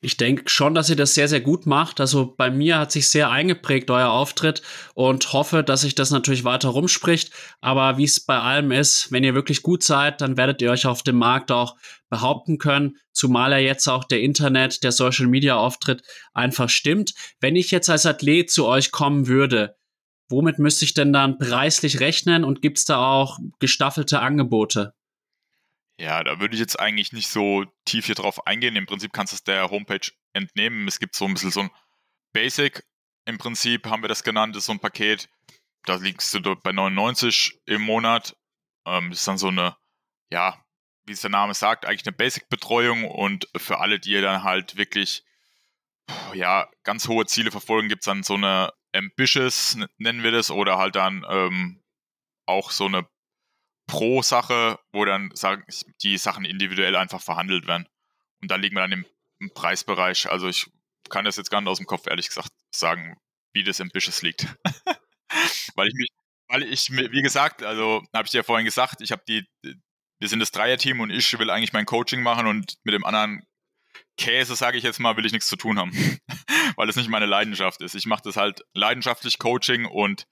A: Ich denke schon, dass ihr das sehr, sehr gut macht. Also bei mir hat sich sehr eingeprägt, euer Auftritt und hoffe, dass sich das natürlich weiter rumspricht. Aber wie es bei allem ist, wenn ihr wirklich gut seid, dann werdet ihr euch auf dem Markt auch behaupten können, zumal er jetzt auch der Internet, der Social Media Auftritt einfach stimmt. Wenn ich jetzt als Athlet zu euch kommen würde, womit müsste ich denn dann preislich rechnen und gibt es da auch gestaffelte Angebote?
B: Ja, da würde ich jetzt eigentlich nicht so tief hier drauf eingehen. Im Prinzip kannst du es der Homepage entnehmen. Es gibt so ein bisschen so ein Basic. Im Prinzip haben wir das genannt, das ist so ein Paket. Da liegst du dort bei 99 im Monat. Ähm, ist dann so eine, ja, wie es der Name sagt, eigentlich eine Basic-Betreuung und für alle, die dann halt wirklich, ja, ganz hohe Ziele verfolgen, gibt es dann so eine Ambitious, nennen wir das, oder halt dann ähm, auch so eine pro Sache, wo dann die Sachen individuell einfach verhandelt werden. Und da liegen wir dann im im Preisbereich. Also ich kann das jetzt gar nicht aus dem Kopf, ehrlich gesagt, sagen, wie das im liegt. weil ich mich, weil ich, wie gesagt, also habe ich dir ja vorhin gesagt, ich habe die, wir sind das Dreierteam und ich will eigentlich mein Coaching machen und mit dem anderen Käse, sage ich jetzt mal, will ich nichts zu tun haben, weil es nicht meine Leidenschaft ist. Ich mache das halt leidenschaftlich Coaching und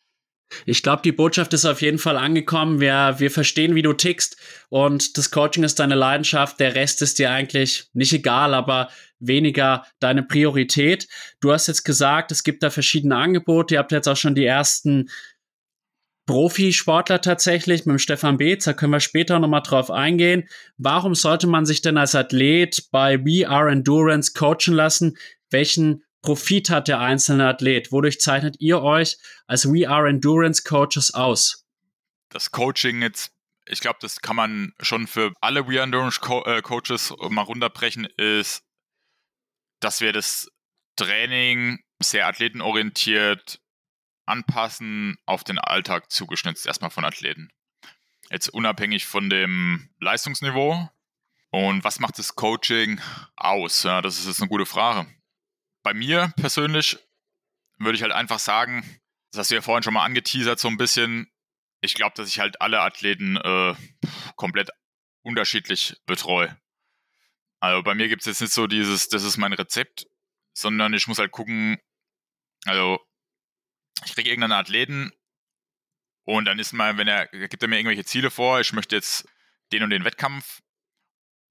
A: ich glaube, die Botschaft ist auf jeden Fall angekommen. Wir, wir verstehen, wie du tickst und das Coaching ist deine Leidenschaft. Der Rest ist dir eigentlich nicht egal, aber weniger deine Priorität. Du hast jetzt gesagt, es gibt da verschiedene Angebote. Ihr habt jetzt auch schon die ersten Profisportler tatsächlich mit dem Stefan Beetz, da können wir später nochmal drauf eingehen. Warum sollte man sich denn als Athlet bei We Are Endurance coachen lassen? Welchen Profit hat der einzelne Athlet? Wodurch zeichnet ihr euch als We Are Endurance Coaches aus?
B: Das Coaching jetzt, ich glaube, das kann man schon für alle We Are Endurance Co äh, Coaches mal runterbrechen, ist, dass wir das Training sehr athletenorientiert anpassen, auf den Alltag zugeschnitzt, erstmal von Athleten. Jetzt unabhängig von dem Leistungsniveau. Und was macht das Coaching aus? Ja, das ist jetzt eine gute Frage bei mir persönlich würde ich halt einfach sagen, das hast du ja vorhin schon mal angeteasert, so ein bisschen. Ich glaube, dass ich halt alle Athleten äh, komplett unterschiedlich betreue. Also bei mir gibt es jetzt nicht so dieses, das ist mein Rezept, sondern ich muss halt gucken, also ich kriege irgendeinen Athleten und dann ist mal, wenn er, gibt er mir irgendwelche Ziele vor, ich möchte jetzt den und den Wettkampf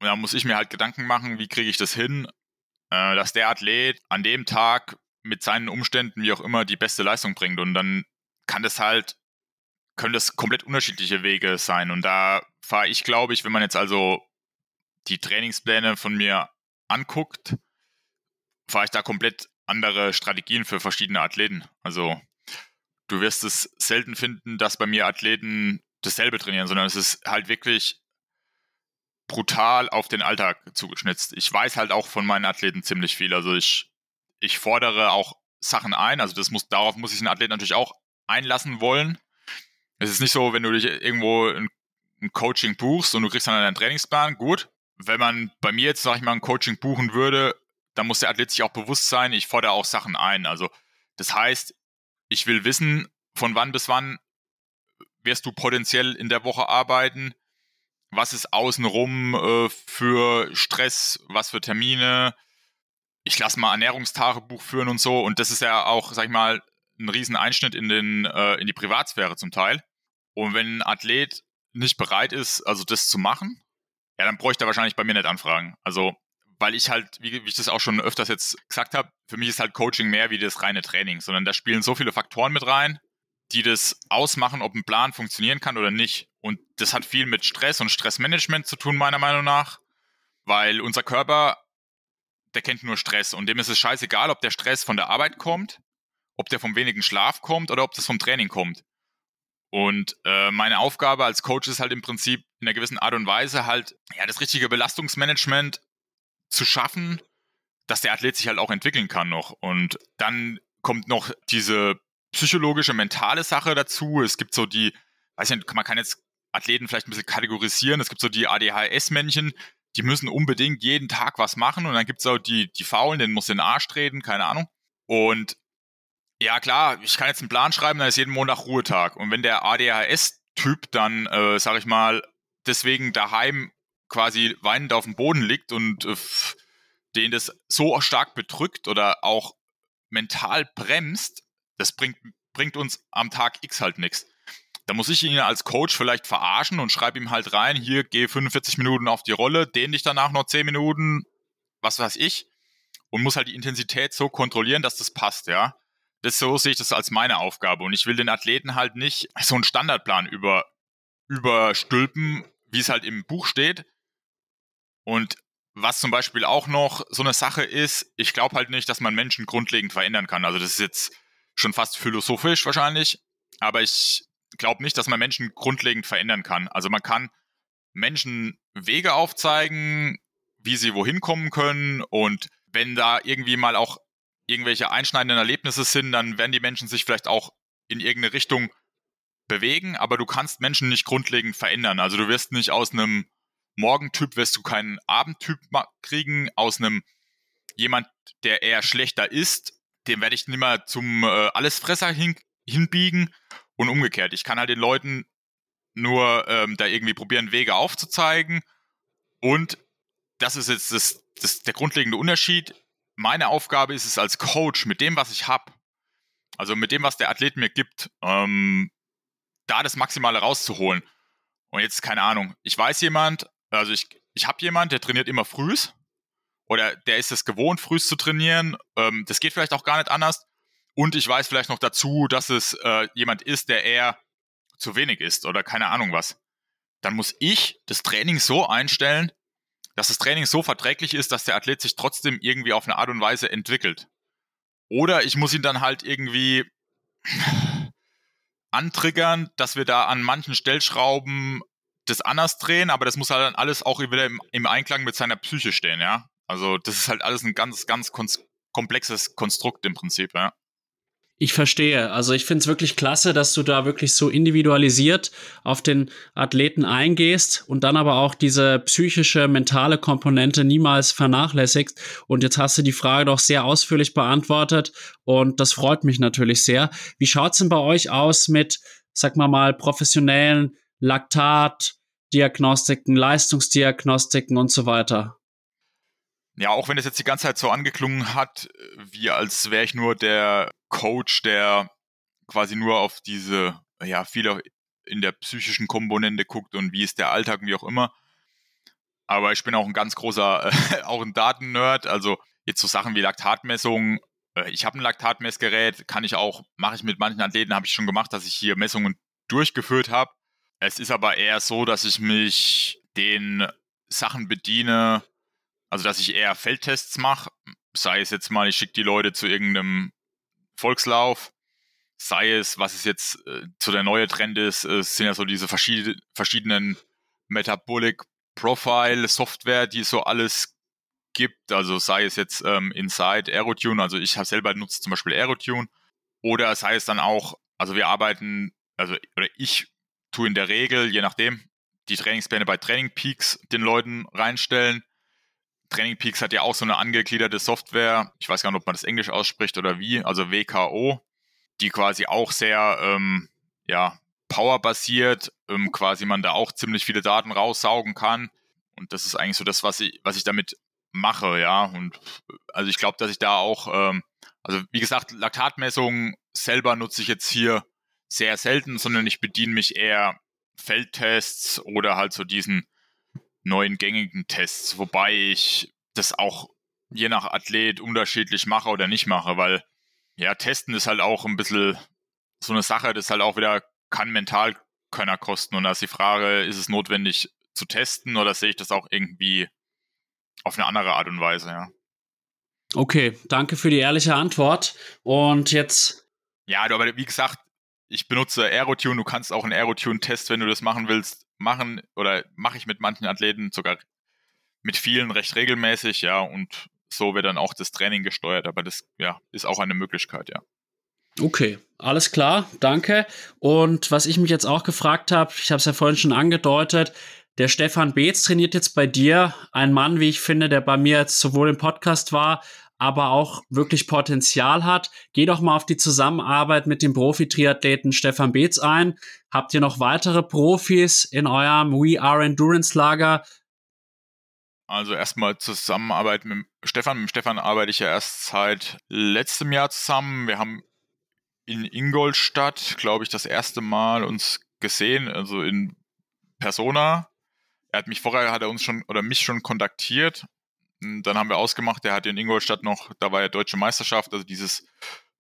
B: und dann muss ich mir halt Gedanken machen, wie kriege ich das hin, äh, dass der Athlet an dem Tag mit seinen Umständen, wie auch immer, die beste Leistung bringt. Und dann kann das halt, können das komplett unterschiedliche Wege sein. Und da fahre ich, glaube ich, wenn man jetzt also die Trainingspläne von mir anguckt, fahre ich da komplett andere Strategien für verschiedene Athleten. Also du wirst es selten finden, dass bei mir Athleten dasselbe trainieren, sondern es ist halt wirklich brutal auf den Alltag zugeschnitzt. Ich weiß halt auch von meinen Athleten ziemlich viel. Also ich, ich fordere auch Sachen ein. Also das muss, darauf muss ich einen Athleten natürlich auch einlassen wollen. Es ist nicht so, wenn du dich irgendwo ein, ein Coaching buchst und du kriegst dann einen Trainingsplan, gut. Wenn man bei mir jetzt, sag ich mal, ein Coaching buchen würde, dann muss der Athlet sich auch bewusst sein, ich fordere auch Sachen ein. Also das heißt, ich will wissen, von wann bis wann wirst du potenziell in der Woche arbeiten, was ist außenrum äh, für Stress, was für Termine. Ich lasse mal Ernährungstagebuch führen und so. Und das ist ja auch, sag ich mal, ein riesen Einschnitt in, den, äh, in die Privatsphäre zum Teil. Und wenn ein Athlet nicht bereit ist, also das zu machen, ja, dann bräuchte er wahrscheinlich bei mir nicht anfragen. Also, weil ich halt, wie, wie ich das auch schon öfters jetzt gesagt habe, für mich ist halt Coaching mehr wie das reine Training, sondern da spielen so viele Faktoren mit rein, die das ausmachen, ob ein Plan funktionieren kann oder nicht. Und das hat viel mit Stress und Stressmanagement zu tun, meiner Meinung nach, weil unser Körper, der kennt nur Stress und dem ist es scheißegal, ob der Stress von der Arbeit kommt, ob der vom wenigen Schlaf kommt oder ob das vom Training kommt. Und äh, meine Aufgabe als Coach ist halt im Prinzip in einer gewissen Art und Weise halt ja das richtige Belastungsmanagement zu schaffen, dass der Athlet sich halt auch entwickeln kann noch. Und dann kommt noch diese psychologische, mentale Sache dazu. Es gibt so die, weiß nicht, man kann jetzt Athleten vielleicht ein bisschen kategorisieren. Es gibt so die ADHS-Männchen, die müssen unbedingt jeden Tag was machen und dann gibt es auch die, die Faulen, denen muss den Arsch treten, keine Ahnung. Und ja, klar, ich kann jetzt einen Plan schreiben, dann ist jeden Montag Ruhetag. Und wenn der ADHS-Typ dann, äh, sag ich mal, deswegen daheim quasi weinend auf dem Boden liegt und äh, den das so stark bedrückt oder auch mental bremst, das bringt, bringt uns am Tag X halt nichts. Da muss ich ihn als Coach vielleicht verarschen und schreibe ihm halt rein, hier geh 45 Minuten auf die Rolle, dehn dich danach noch 10 Minuten, was weiß ich, und muss halt die Intensität so kontrollieren, dass das passt, ja. Das so sehe ich das als meine Aufgabe. Und ich will den Athleten halt nicht so einen Standardplan über, überstülpen, wie es halt im Buch steht. Und was zum Beispiel auch noch so eine Sache ist, ich glaube halt nicht, dass man Menschen grundlegend verändern kann. Also das ist jetzt schon fast philosophisch wahrscheinlich, aber ich glaube nicht, dass man Menschen grundlegend verändern kann. Also man kann Menschen Wege aufzeigen, wie sie wohin kommen können und wenn da irgendwie mal auch irgendwelche einschneidenden Erlebnisse sind, dann werden die Menschen sich vielleicht auch in irgendeine Richtung bewegen, aber du kannst Menschen nicht grundlegend verändern. Also du wirst nicht aus einem Morgentyp wirst du keinen Abendtyp kriegen, aus einem jemand, der eher schlechter ist, dem werde ich nicht mehr zum äh, Allesfresser hin, hinbiegen und umgekehrt. Ich kann halt den Leuten nur ähm, da irgendwie probieren, Wege aufzuzeigen. Und das ist jetzt das, das, der grundlegende Unterschied. Meine Aufgabe ist es als Coach, mit dem, was ich habe, also mit dem, was der Athlet mir gibt, ähm, da das Maximale rauszuholen. Und jetzt, keine Ahnung, ich weiß jemand, also ich, ich habe jemand, der trainiert immer frühs oder der ist es gewohnt, frühs zu trainieren. Ähm, das geht vielleicht auch gar nicht anders. Und ich weiß vielleicht noch dazu, dass es äh, jemand ist, der eher zu wenig ist oder keine Ahnung was. Dann muss ich das Training so einstellen, dass das Training so verträglich ist, dass der Athlet sich trotzdem irgendwie auf eine Art und Weise entwickelt. Oder ich muss ihn dann halt irgendwie antriggern, dass wir da an manchen Stellschrauben das anders drehen, aber das muss halt dann alles auch wieder im, im Einklang mit seiner Psyche stehen, ja. Also das ist halt alles ein ganz, ganz komplexes Konstrukt im Prinzip, ja.
A: Ich verstehe. Also ich finde es wirklich klasse, dass du da wirklich so individualisiert auf den Athleten eingehst und dann aber auch diese psychische, mentale Komponente niemals vernachlässigst. Und jetzt hast du die Frage doch sehr ausführlich beantwortet und das freut mich natürlich sehr. Wie schaut's denn bei euch aus mit, sag mal mal, professionellen Laktatdiagnostiken, Leistungsdiagnostiken und so weiter?
B: Ja, auch wenn es jetzt die ganze Zeit so angeklungen hat, wie als wäre ich nur der Coach, der quasi nur auf diese, ja, viel in der psychischen Komponente guckt und wie ist der Alltag, wie auch immer. Aber ich bin auch ein ganz großer, äh, auch ein Datennerd. Also jetzt so Sachen wie Laktatmessungen. Äh, ich habe ein Laktatmessgerät, kann ich auch, mache ich mit manchen Athleten, habe ich schon gemacht, dass ich hier Messungen durchgeführt habe. Es ist aber eher so, dass ich mich den Sachen bediene, also dass ich eher Feldtests mache. Sei es jetzt mal, ich schicke die Leute zu irgendeinem Volkslauf, sei es, was es jetzt äh, zu der neue Trend ist, es sind ja so diese verschied verschiedenen Metabolic Profile Software, die es so alles gibt. Also sei es jetzt ähm, Inside Aerotune, also ich habe selber nutze zum Beispiel Aerotune, oder sei es dann auch, also wir arbeiten, also oder ich tue in der Regel, je nachdem, die Trainingspläne bei Training Peaks den Leuten reinstellen Training Peaks hat ja auch so eine angegliederte Software. Ich weiß gar nicht, ob man das Englisch ausspricht oder wie, also WKO, die quasi auch sehr, ähm, ja, powerbasiert, ähm, quasi man da auch ziemlich viele Daten raussaugen kann. Und das ist eigentlich so das, was ich, was ich damit mache, ja. Und also ich glaube, dass ich da auch, ähm, also wie gesagt, Laktatmessungen selber nutze ich jetzt hier sehr selten, sondern ich bediene mich eher Feldtests oder halt so diesen neuen gängigen Tests, wobei ich das auch je nach Athlet unterschiedlich mache oder nicht mache, weil ja, testen ist halt auch ein bisschen so eine Sache, das halt auch wieder kann Mentalkönner kosten und da ist die Frage, ist es notwendig zu testen oder sehe ich das auch irgendwie auf eine andere Art und Weise, ja.
A: Okay, danke für die ehrliche Antwort. Und jetzt.
B: Ja, aber wie gesagt, ich benutze Aerotune. Du kannst auch einen Aerotune-Test, wenn du das machen willst, machen oder mache ich mit manchen Athleten sogar mit vielen recht regelmäßig, ja, und so wird dann auch das Training gesteuert, aber das ja, ist auch eine Möglichkeit, ja.
A: Okay, alles klar, danke. Und was ich mich jetzt auch gefragt habe, ich habe es ja vorhin schon angedeutet, der Stefan Beetz trainiert jetzt bei dir, ein Mann, wie ich finde, der bei mir jetzt sowohl im Podcast war, aber auch wirklich Potenzial hat. Geh doch mal auf die Zusammenarbeit mit dem Profi-Triathleten Stefan Beetz ein. Habt ihr noch weitere Profis in eurem We Are Endurance Lager?
B: Also erstmal Zusammenarbeit mit Stefan. Mit Stefan arbeite ich ja erst seit letztem Jahr zusammen. Wir haben in Ingolstadt, glaube ich, das erste Mal uns gesehen, also in Persona. Er hat mich vorher, hat er uns schon oder mich schon kontaktiert dann haben wir ausgemacht, der hat in Ingolstadt noch, da war ja deutsche Meisterschaft, also dieses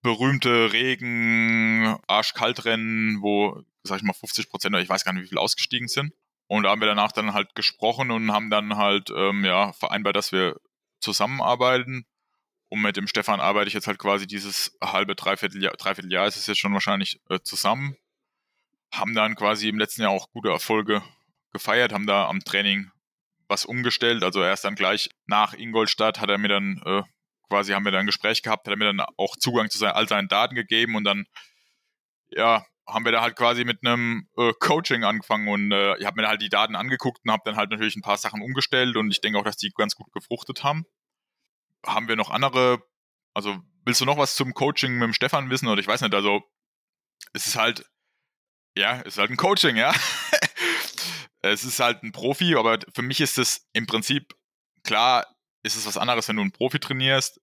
B: berühmte Regen, Arschkaltrennen, wo, sag ich mal, 50 Prozent, ich weiß gar nicht, wie viel ausgestiegen sind. Und da haben wir danach dann halt gesprochen und haben dann halt, ähm, ja, vereinbart, dass wir zusammenarbeiten. Und mit dem Stefan arbeite ich jetzt halt quasi dieses halbe, dreiviertel Jahr, ist es jetzt schon wahrscheinlich äh, zusammen. Haben dann quasi im letzten Jahr auch gute Erfolge gefeiert, haben da am Training was umgestellt. Also erst dann gleich nach Ingolstadt hat er mir dann äh, quasi haben wir dann ein Gespräch gehabt, hat er mir dann auch Zugang zu seinen, all seinen Daten gegeben und dann ja haben wir da halt quasi mit einem äh, Coaching angefangen und äh, ich habe mir halt die Daten angeguckt und habe dann halt natürlich ein paar Sachen umgestellt und ich denke auch, dass die ganz gut gefruchtet haben. haben wir noch andere, also willst du noch was zum Coaching mit dem Stefan wissen oder ich weiß nicht, also es ist halt, ja, es ist halt ein Coaching, ja. es ist halt ein Profi, aber für mich ist es im Prinzip, klar, ist es was anderes, wenn du einen Profi trainierst,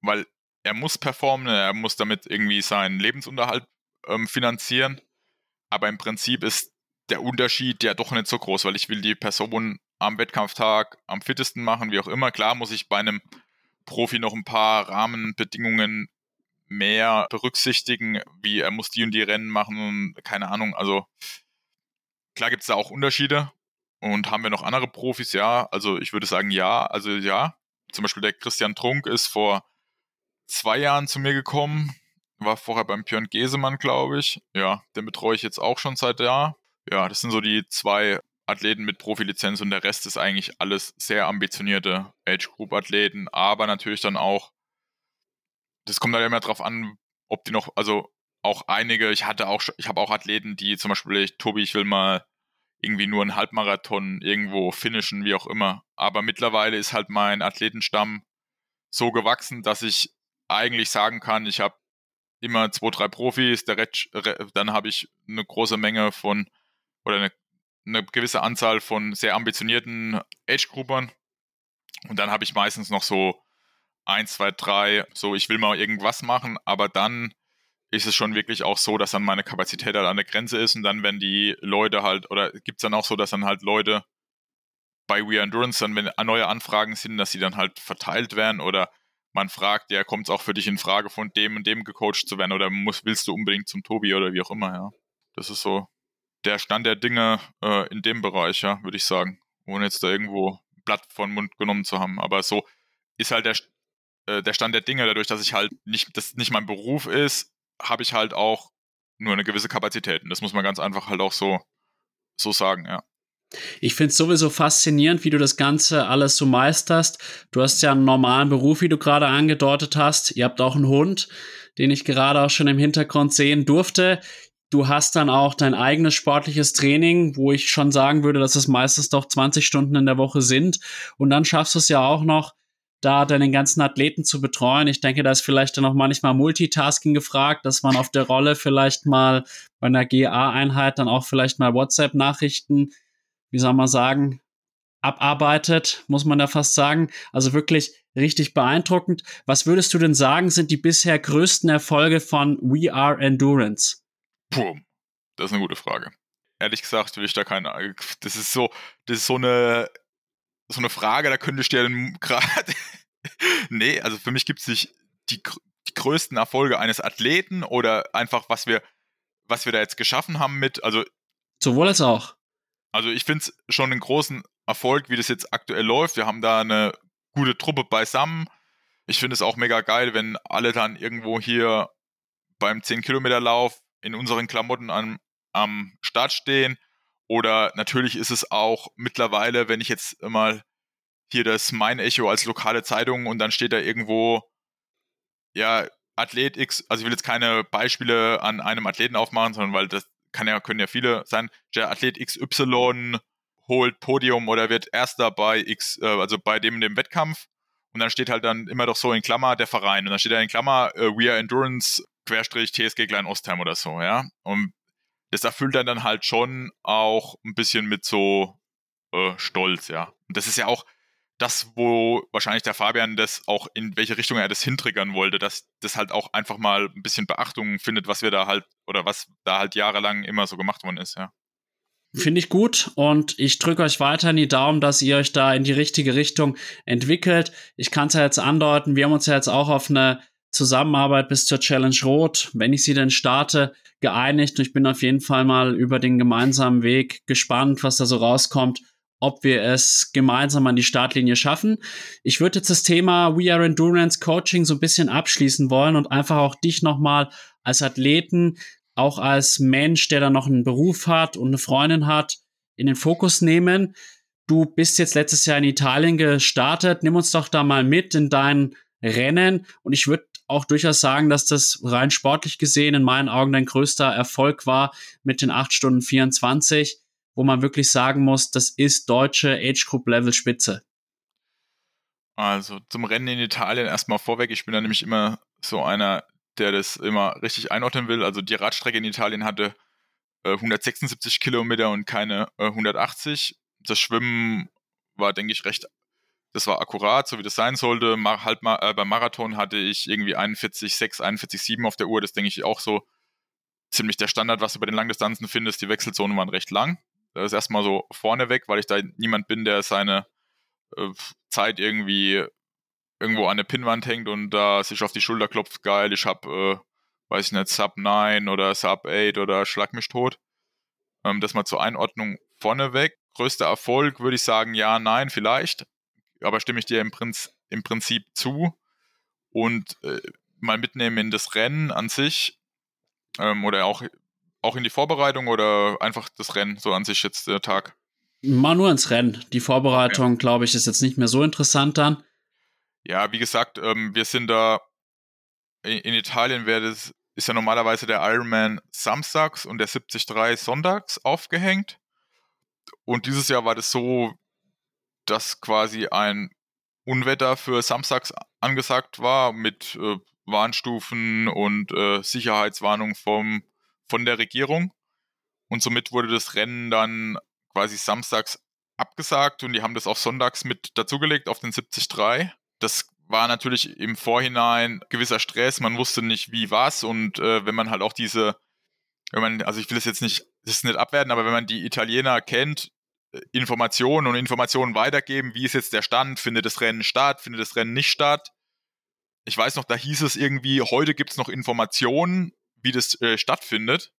B: weil er muss performen, er muss damit irgendwie seinen Lebensunterhalt ähm, finanzieren. Aber im Prinzip ist der Unterschied ja doch nicht so groß, weil ich will die Person am Wettkampftag am fittesten machen, wie auch immer. Klar muss ich bei einem Profi noch ein paar Rahmenbedingungen mehr berücksichtigen, wie er muss die und die Rennen machen und keine Ahnung. Also klar gibt es da auch Unterschiede. Und haben wir noch andere Profis? Ja, also ich würde sagen ja. Also ja, zum Beispiel der Christian Trunk ist vor zwei Jahren zu mir gekommen, war vorher beim Björn Gesemann, glaube ich. Ja, den betreue ich jetzt auch schon seit Jahr. Ja, das sind so die zwei Athleten mit Profilizenz und der Rest ist eigentlich alles sehr ambitionierte Age-Group-Athleten, aber natürlich dann auch, das kommt dann immer drauf an, ob die noch, also auch einige, ich hatte auch, ich habe auch Athleten, die zum Beispiel, ich, Tobi, ich will mal irgendwie nur einen Halbmarathon irgendwo finishen, wie auch immer. Aber mittlerweile ist halt mein Athletenstamm so gewachsen, dass ich eigentlich sagen kann, ich habe immer zwei, drei Profis, Red, dann habe ich eine große Menge von oder eine, eine gewisse Anzahl von sehr ambitionierten Age-Groupern. Und dann habe ich meistens noch so eins, zwei, drei, so ich will mal irgendwas machen, aber dann ist es schon wirklich auch so, dass dann meine Kapazität halt an der Grenze ist und dann wenn die Leute halt, oder gibt es dann auch so, dass dann halt Leute bei We Endurance dann, wenn neue Anfragen sind, dass sie dann halt verteilt werden oder man fragt, ja, kommt es auch für dich in Frage, von dem und dem gecoacht zu werden oder muss, willst du unbedingt zum Tobi oder wie auch immer, ja. Das ist so der Stand der Dinge äh, in dem Bereich, ja, würde ich sagen. Ohne jetzt da irgendwo Blatt von Mund genommen zu haben. Aber so ist halt der, äh, der Stand der Dinge, dadurch, dass ich halt nicht, das nicht mein Beruf ist, habe ich halt auch nur eine gewisse Kapazität. Und das muss man ganz einfach halt auch so, so sagen, ja.
A: Ich finde es sowieso faszinierend, wie du das Ganze alles so meisterst. Du hast ja einen normalen Beruf, wie du gerade angedeutet hast. Ihr habt auch einen Hund, den ich gerade auch schon im Hintergrund sehen durfte. Du hast dann auch dein eigenes sportliches Training, wo ich schon sagen würde, dass es meistens doch 20 Stunden in der Woche sind. Und dann schaffst du es ja auch noch, da deinen ganzen Athleten zu betreuen. Ich denke, da ist vielleicht dann auch manchmal Multitasking gefragt, dass man auf der Rolle vielleicht mal bei einer GA-Einheit dann auch vielleicht mal WhatsApp-Nachrichten, wie soll man sagen, abarbeitet, muss man da fast sagen. Also wirklich richtig beeindruckend. Was würdest du denn sagen, sind die bisher größten Erfolge von We Are Endurance?
B: Puh, das ist eine gute Frage. Ehrlich gesagt will ich da keine. Das ist so, das ist so eine, so eine Frage, da könnte ich dir gerade. nee, also für mich gibt es nicht die, die größten Erfolge eines Athleten oder einfach, was wir, was wir da jetzt geschaffen haben mit, also.
A: Sowohl als auch.
B: Also ich finde es schon einen großen Erfolg, wie das jetzt aktuell läuft. Wir haben da eine gute Truppe beisammen. Ich finde es auch mega geil, wenn alle dann irgendwo hier beim 10-Kilometer-Lauf in unseren Klamotten am, am Start stehen. Oder natürlich ist es auch mittlerweile, wenn ich jetzt mal hier das Mein Echo als lokale Zeitung und dann steht da irgendwo, ja, Athlet X, also ich will jetzt keine Beispiele an einem Athleten aufmachen, sondern weil das kann ja, können ja viele sein, der Athlet XY holt Podium oder wird Erster bei X, äh, also bei dem dem Wettkampf. Und dann steht halt dann immer doch so in Klammer der Verein. Und dann steht da in Klammer äh, We Are Endurance Querstrich TSG Klein Ostheim oder so, ja. Und das erfüllt dann dann halt schon auch ein bisschen mit so äh, Stolz, ja. Und das ist ja auch das, wo wahrscheinlich der Fabian das auch in welche Richtung er das hintriggern wollte, dass das halt auch einfach mal ein bisschen Beachtung findet, was wir da halt oder was da halt jahrelang immer so gemacht worden ist, ja.
A: Finde ich gut und ich drücke euch weiter in die Daumen, dass ihr euch da in die richtige Richtung entwickelt. Ich kann es ja jetzt andeuten, wir haben uns ja jetzt auch auf eine Zusammenarbeit bis zur Challenge Rot, wenn ich sie denn starte, geeinigt. Und ich bin auf jeden Fall mal über den gemeinsamen Weg gespannt, was da so rauskommt, ob wir es gemeinsam an die Startlinie schaffen. Ich würde jetzt das Thema We Are Endurance Coaching so ein bisschen abschließen wollen und einfach auch dich nochmal als Athleten, auch als Mensch, der da noch einen Beruf hat und eine Freundin hat, in den Fokus nehmen. Du bist jetzt letztes Jahr in Italien gestartet. Nimm uns doch da mal mit in dein Rennen. Und ich würde auch durchaus sagen, dass das rein sportlich gesehen in meinen Augen dein größter Erfolg war mit den 8 Stunden 24, wo man wirklich sagen muss, das ist deutsche Age Group Level Spitze.
B: Also zum Rennen in Italien erstmal vorweg. Ich bin da nämlich immer so einer, der das immer richtig einordnen will. Also die Radstrecke in Italien hatte äh, 176 Kilometer und keine äh, 180. Das Schwimmen war, denke ich, recht, das war akkurat, so wie das sein sollte. Mar halt mal, äh, beim Marathon hatte ich irgendwie 41,6, 41,7 auf der Uhr. Das denke ich auch so ziemlich der Standard, was du bei den Langdistanzen findest. Die Wechselzonen waren recht lang. Das ist erstmal so vorneweg, weil ich da niemand bin, der seine äh, Zeit irgendwie irgendwo an der Pinnwand hängt und da sich auf die Schulter klopft, geil, ich hab, äh, weiß ich nicht, Sub 9 oder Sub 8 oder Schlag mich tot. Ähm, das mal zur Einordnung vorneweg. Größter Erfolg würde ich sagen, ja, nein, vielleicht. Aber stimme ich dir im, Prinz, im Prinzip zu. Und äh, mal mitnehmen in das Rennen an sich ähm, oder auch, auch in die Vorbereitung oder einfach das Rennen so an sich jetzt der Tag?
A: Mal nur ins Rennen. Die Vorbereitung, okay. glaube ich, ist jetzt nicht mehr so interessant dann.
B: Ja, wie gesagt, ähm, wir sind da in, in Italien wäre das ist ja normalerweise der Ironman samstags und der 73 sonntags aufgehängt. Und dieses Jahr war das so, dass quasi ein Unwetter für samstags angesagt war mit äh, Warnstufen und äh, Sicherheitswarnungen vom, von der Regierung. Und somit wurde das Rennen dann quasi samstags abgesagt und die haben das auch sonntags mit dazugelegt auf den 73. Das war natürlich im Vorhinein gewisser Stress, man wusste nicht wie was und äh, wenn man halt auch diese, wenn man, also ich will es jetzt nicht, das nicht abwerten, aber wenn man die Italiener kennt, Informationen und Informationen weitergeben, wie ist jetzt der Stand, findet das Rennen statt, findet das Rennen nicht statt, ich weiß noch, da hieß es irgendwie, heute gibt es noch Informationen, wie das äh, stattfindet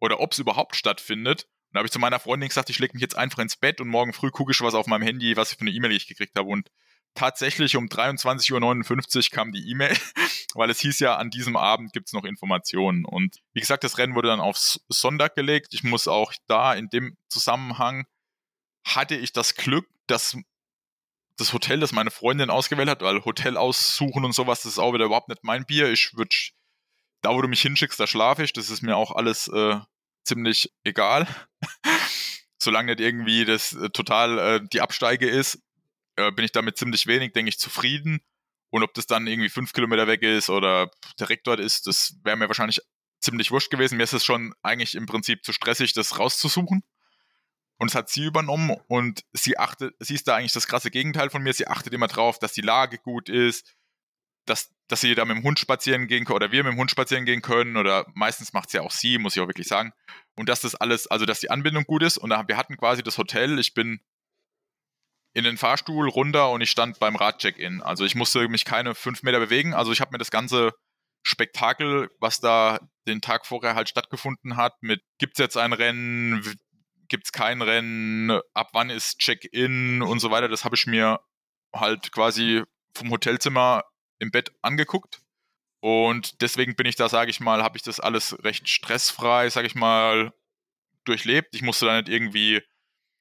B: oder ob es überhaupt stattfindet. Und da habe ich zu meiner Freundin gesagt, ich lege mich jetzt einfach ins Bett und morgen früh gucke ich was auf meinem Handy, was für eine E-Mail ich gekriegt habe. Und tatsächlich um 23.59 Uhr kam die E-Mail, weil es hieß ja, an diesem Abend gibt es noch Informationen. Und wie gesagt, das Rennen wurde dann auf Sonntag gelegt. Ich muss auch da in dem Zusammenhang hatte ich das Glück, dass das Hotel, das meine Freundin ausgewählt hat, weil Hotel aussuchen und sowas, das ist auch wieder überhaupt nicht mein Bier. Ich würde, da wo du mich hinschickst, da schlafe ich. Das ist mir auch alles äh, ziemlich egal. Solange nicht irgendwie das äh, total äh, die Absteige ist, äh, bin ich damit ziemlich wenig, denke ich, zufrieden. Und ob das dann irgendwie fünf Kilometer weg ist oder direkt dort ist, das wäre mir wahrscheinlich ziemlich wurscht gewesen. Mir ist es schon eigentlich im Prinzip zu stressig, das rauszusuchen. Und es hat sie übernommen und sie achtet, sie ist da eigentlich das krasse Gegenteil von mir. Sie achtet immer drauf, dass die Lage gut ist, dass, dass sie da mit dem Hund spazieren gehen können oder wir mit dem Hund spazieren gehen können oder meistens macht es ja auch sie, muss ich auch wirklich sagen. Und dass das alles, also dass die Anbindung gut ist und da, wir hatten quasi das Hotel, ich bin in den Fahrstuhl runter und ich stand beim Radcheck-In. Also ich musste mich keine fünf Meter bewegen. Also ich habe mir das ganze Spektakel, was da den Tag vorher halt stattgefunden hat, mit gibt es jetzt ein Rennen, gibt es kein Rennen, ab wann ist Check-in und so weiter. Das habe ich mir halt quasi vom Hotelzimmer im Bett angeguckt. Und deswegen bin ich da, sage ich mal, habe ich das alles recht stressfrei, sage ich mal, durchlebt. Ich musste da nicht irgendwie,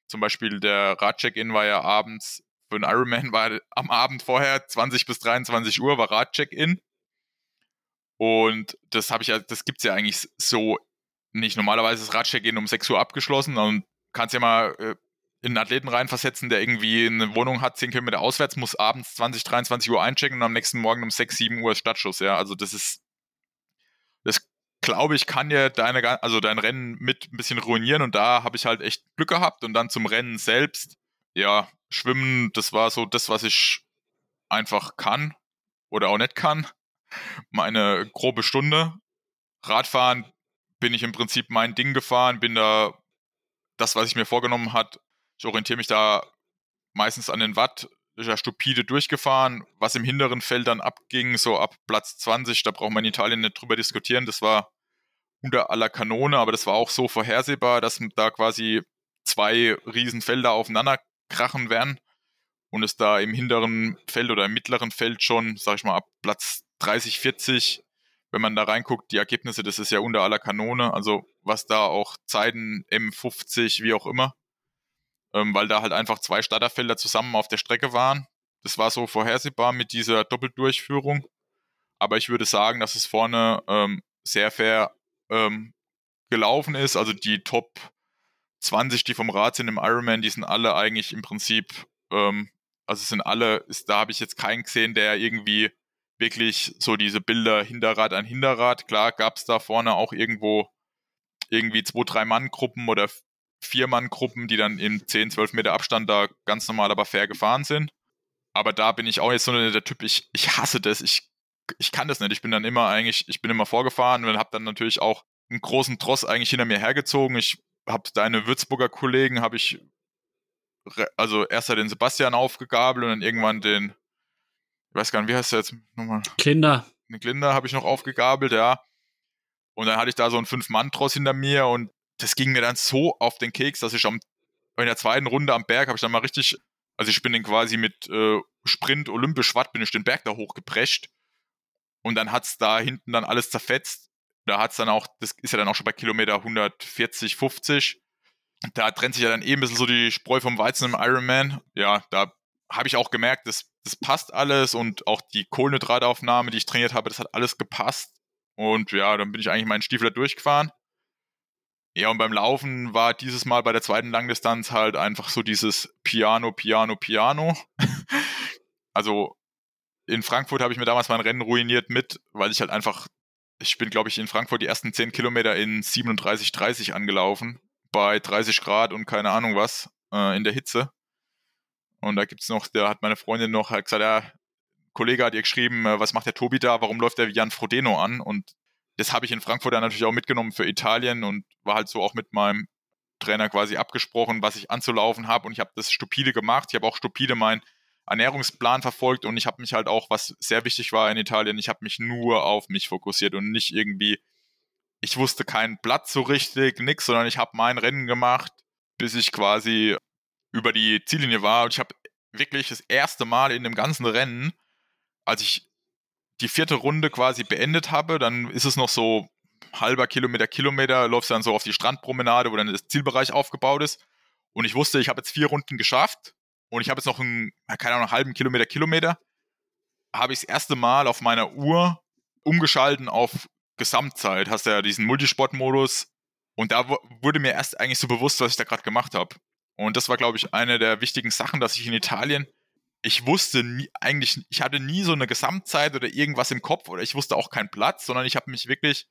B: zum Beispiel der Radcheck-In war ja abends, für einen Ironman war am Abend vorher, 20 bis 23 Uhr, war Radcheck-In. Und das habe ich ja, das gibt es ja eigentlich so nicht. Normalerweise ist Radcheck-In um 6 Uhr abgeschlossen und kannst ja mal äh, in einen Athleten reinversetzen, der irgendwie eine Wohnung hat, 10 Kilometer auswärts, muss abends 20, 23 Uhr einchecken und am nächsten Morgen um 6, 7 Uhr ist Stadtschuss. Ja, also das ist, das glaube ich, kann ja deine, also dein Rennen mit ein bisschen ruinieren und da habe ich halt echt Glück gehabt und dann zum Rennen selbst, ja, Schwimmen, das war so das, was ich einfach kann oder auch nicht kann. Meine grobe Stunde. Radfahren bin ich im Prinzip mein Ding gefahren, bin da das, was ich mir vorgenommen hat, ich orientiere mich da meistens an den Watt, ja stupide durchgefahren. Was im hinteren Feld dann abging, so ab Platz 20, da braucht man in Italien nicht drüber diskutieren, das war unter aller Kanone, aber das war auch so vorhersehbar, dass da quasi zwei Riesenfelder aufeinander krachen werden und es da im hinteren Feld oder im mittleren Feld schon, sag ich mal, ab Platz 30, 40 wenn man da reinguckt, die Ergebnisse, das ist ja unter aller Kanone, also was da auch Zeiten M50, wie auch immer, ähm, weil da halt einfach zwei Starterfelder zusammen auf der Strecke waren. Das war so vorhersehbar mit dieser Doppeldurchführung. Aber ich würde sagen, dass es vorne ähm, sehr fair ähm, gelaufen ist. Also die Top 20, die vom Rad sind im Ironman, die sind alle eigentlich im Prinzip ähm, also sind alle, ist, da habe ich jetzt keinen gesehen, der irgendwie wirklich so diese Bilder Hinterrad an Hinterrad. Klar gab es da vorne auch irgendwo irgendwie zwei, drei Mann-Gruppen oder vier Mann-Gruppen, die dann in 10, 12 Meter Abstand da ganz normal aber fair gefahren sind. Aber da bin ich auch jetzt so der Typ, ich, ich hasse das, ich, ich kann das nicht. Ich bin dann immer eigentlich, ich bin immer vorgefahren und habe dann natürlich auch einen großen Tross eigentlich hinter mir hergezogen. Ich habe deine Würzburger Kollegen, habe ich also erst den Sebastian aufgegabelt und dann irgendwann den, weiß gar nicht, wie heißt der jetzt nochmal?
A: Klinder.
B: Den Klinder habe ich noch aufgegabelt, ja. Und dann hatte ich da so einen Fünf-Mann-Tross hinter mir und das ging mir dann so auf den Keks, dass ich am, in der zweiten Runde am Berg habe ich dann mal richtig, also ich bin den quasi mit äh, Sprint olympisch Watt bin ich den Berg da hochgeprescht und dann hat es da hinten dann alles zerfetzt. Da hat es dann auch, das ist ja dann auch schon bei Kilometer 140, 50 da trennt sich ja dann eben ein bisschen so die Spreu vom Weizen im Ironman. Ja, da habe ich auch gemerkt, das, das passt alles und auch die Kohlenhydrataufnahme, die ich trainiert habe, das hat alles gepasst. Und ja, dann bin ich eigentlich meinen Stiefel durchgefahren. Ja, und beim Laufen war dieses Mal bei der zweiten Langdistanz halt einfach so dieses Piano, Piano, Piano. also in Frankfurt habe ich mir damals mein Rennen ruiniert mit, weil ich halt einfach, ich bin glaube ich in Frankfurt die ersten 10 Kilometer in 37,30 angelaufen bei 30 Grad und keine Ahnung was äh, in der Hitze. Und da gibt es noch, da hat meine Freundin noch halt gesagt, ja, Kollege hat ihr geschrieben, äh, was macht der Tobi da, warum läuft der Jan Frodeno an? Und das habe ich in Frankfurt dann natürlich auch mitgenommen für Italien und war halt so auch mit meinem Trainer quasi abgesprochen, was ich anzulaufen habe und ich habe das stupide gemacht. Ich habe auch stupide meinen Ernährungsplan verfolgt und ich habe mich halt auch, was sehr wichtig war in Italien, ich habe mich nur auf mich fokussiert und nicht irgendwie ich wusste kein Blatt so richtig, nix, sondern ich habe mein Rennen gemacht, bis ich quasi über die Ziellinie war. Und ich habe wirklich das erste Mal in dem ganzen Rennen, als ich die vierte Runde quasi beendet habe, dann ist es noch so halber Kilometer, Kilometer, läufst dann so auf die Strandpromenade, wo dann das Zielbereich aufgebaut ist. Und ich wusste, ich habe jetzt vier Runden geschafft und ich habe jetzt noch einen, keine Ahnung, einen halben Kilometer, Kilometer. Habe ich das erste Mal auf meiner Uhr umgeschalten auf Gesamtzeit hast ja diesen Multisport-Modus und da wurde mir erst eigentlich so bewusst, was ich da gerade gemacht habe. Und das war, glaube ich, eine der wichtigen Sachen, dass ich in Italien, ich wusste nie, eigentlich, ich hatte nie so eine Gesamtzeit oder irgendwas im Kopf oder ich wusste auch keinen Platz, sondern ich habe mich wirklich,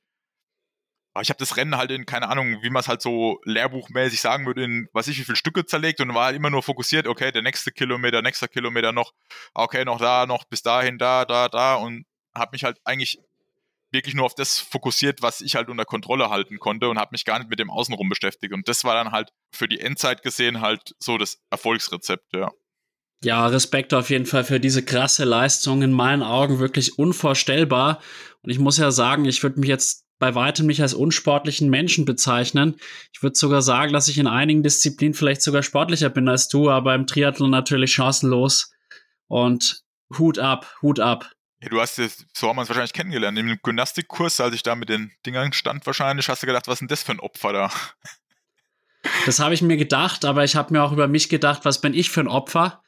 B: ich habe das Rennen halt in, keine Ahnung, wie man es halt so lehrbuchmäßig sagen würde, in weiß ich wie viele Stücke zerlegt und war halt immer nur fokussiert, okay, der nächste Kilometer, nächster Kilometer noch, okay, noch da, noch bis dahin, da, da, da und habe mich halt eigentlich wirklich nur auf das fokussiert, was ich halt unter Kontrolle halten konnte und habe mich gar nicht mit dem Außenrum beschäftigt. Und das war dann halt für die Endzeit gesehen halt so das Erfolgsrezept, ja.
A: Ja, Respekt auf jeden Fall für diese krasse Leistung. In meinen Augen wirklich unvorstellbar. Und ich muss ja sagen, ich würde mich jetzt bei weitem nicht als unsportlichen Menschen bezeichnen. Ich würde sogar sagen, dass ich in einigen Disziplinen vielleicht sogar sportlicher bin als du, aber im Triathlon natürlich chancenlos. Und Hut ab, Hut ab.
B: Ja, du hast jetzt, so haben wir uns wahrscheinlich kennengelernt. Im Gymnastikkurs, als ich da mit den Dingern stand, wahrscheinlich, hast du gedacht, was ist denn das für ein Opfer da?
A: Das habe ich mir gedacht, aber ich habe mir auch über mich gedacht, was bin ich für ein Opfer?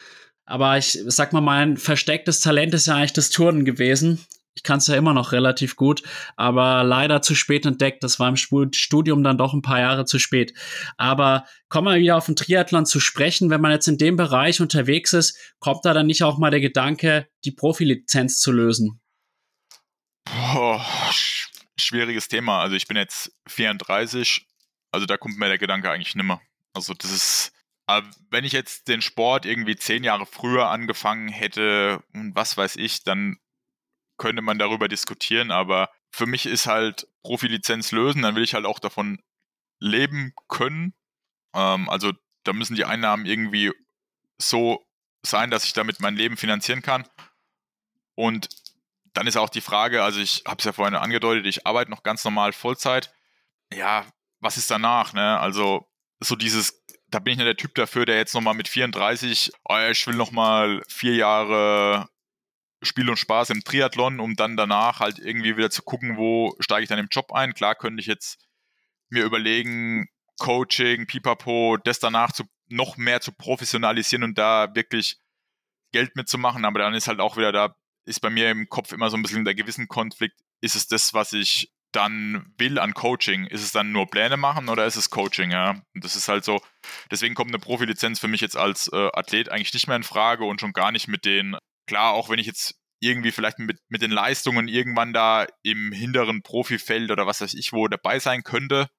A: Aber ich sag mal, mein verstecktes Talent ist ja eigentlich das Turnen gewesen ich kann es ja immer noch relativ gut, aber leider zu spät entdeckt. Das war im Studium dann doch ein paar Jahre zu spät. Aber kommen wir wieder auf den Triathlon zu sprechen. Wenn man jetzt in dem Bereich unterwegs ist, kommt da dann nicht auch mal der Gedanke, die Profilizenz zu lösen?
B: Boah, schwieriges Thema. Also ich bin jetzt 34, also da kommt mir der Gedanke eigentlich nimmer. Also das ist, wenn ich jetzt den Sport irgendwie zehn Jahre früher angefangen hätte und was weiß ich, dann könnte man darüber diskutieren, aber für mich ist halt Profilizenz lösen, dann will ich halt auch davon leben können. Ähm, also da müssen die Einnahmen irgendwie so sein, dass ich damit mein Leben finanzieren kann. Und dann ist auch die Frage, also ich habe es ja vorhin angedeutet, ich arbeite noch ganz normal Vollzeit. Ja, was ist danach? Ne? Also so dieses, da bin ich nicht der Typ dafür, der jetzt nochmal mit 34, oh, ich will nochmal vier Jahre Spiel und Spaß im Triathlon, um dann danach halt irgendwie wieder zu gucken, wo steige ich dann im Job ein. Klar könnte ich jetzt mir überlegen, Coaching, Pipapo, das danach zu, noch mehr zu professionalisieren und da wirklich Geld mitzumachen, aber dann ist halt auch wieder da, ist bei mir im Kopf immer so ein bisschen der gewissen Konflikt, ist es das, was ich dann will an Coaching? Ist es dann nur Pläne machen oder ist es Coaching? Ja, und das ist halt so. Deswegen kommt eine Profilizenz für mich jetzt als äh, Athlet eigentlich nicht mehr in Frage und schon gar nicht mit den. Klar, auch wenn ich jetzt irgendwie vielleicht mit, mit den Leistungen irgendwann da im hinteren Profifeld oder was weiß ich wo dabei sein könnte,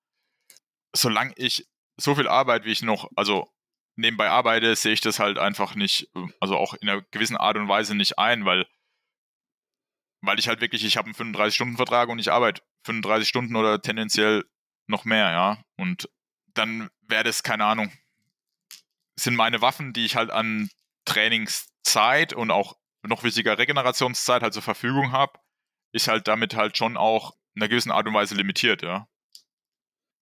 B: solange ich so viel Arbeit, wie ich noch, also nebenbei arbeite, sehe ich das halt einfach nicht, also auch in einer gewissen Art und Weise nicht ein, weil, weil ich halt wirklich, ich habe einen 35-Stunden-Vertrag und ich arbeite 35 Stunden oder tendenziell noch mehr, ja. Und dann wäre das, keine Ahnung, sind meine Waffen, die ich halt an Trainingszeit und auch noch wichtiger Regenerationszeit halt zur Verfügung habe, ist halt damit halt schon auch in einer gewissen Art und Weise limitiert, ja.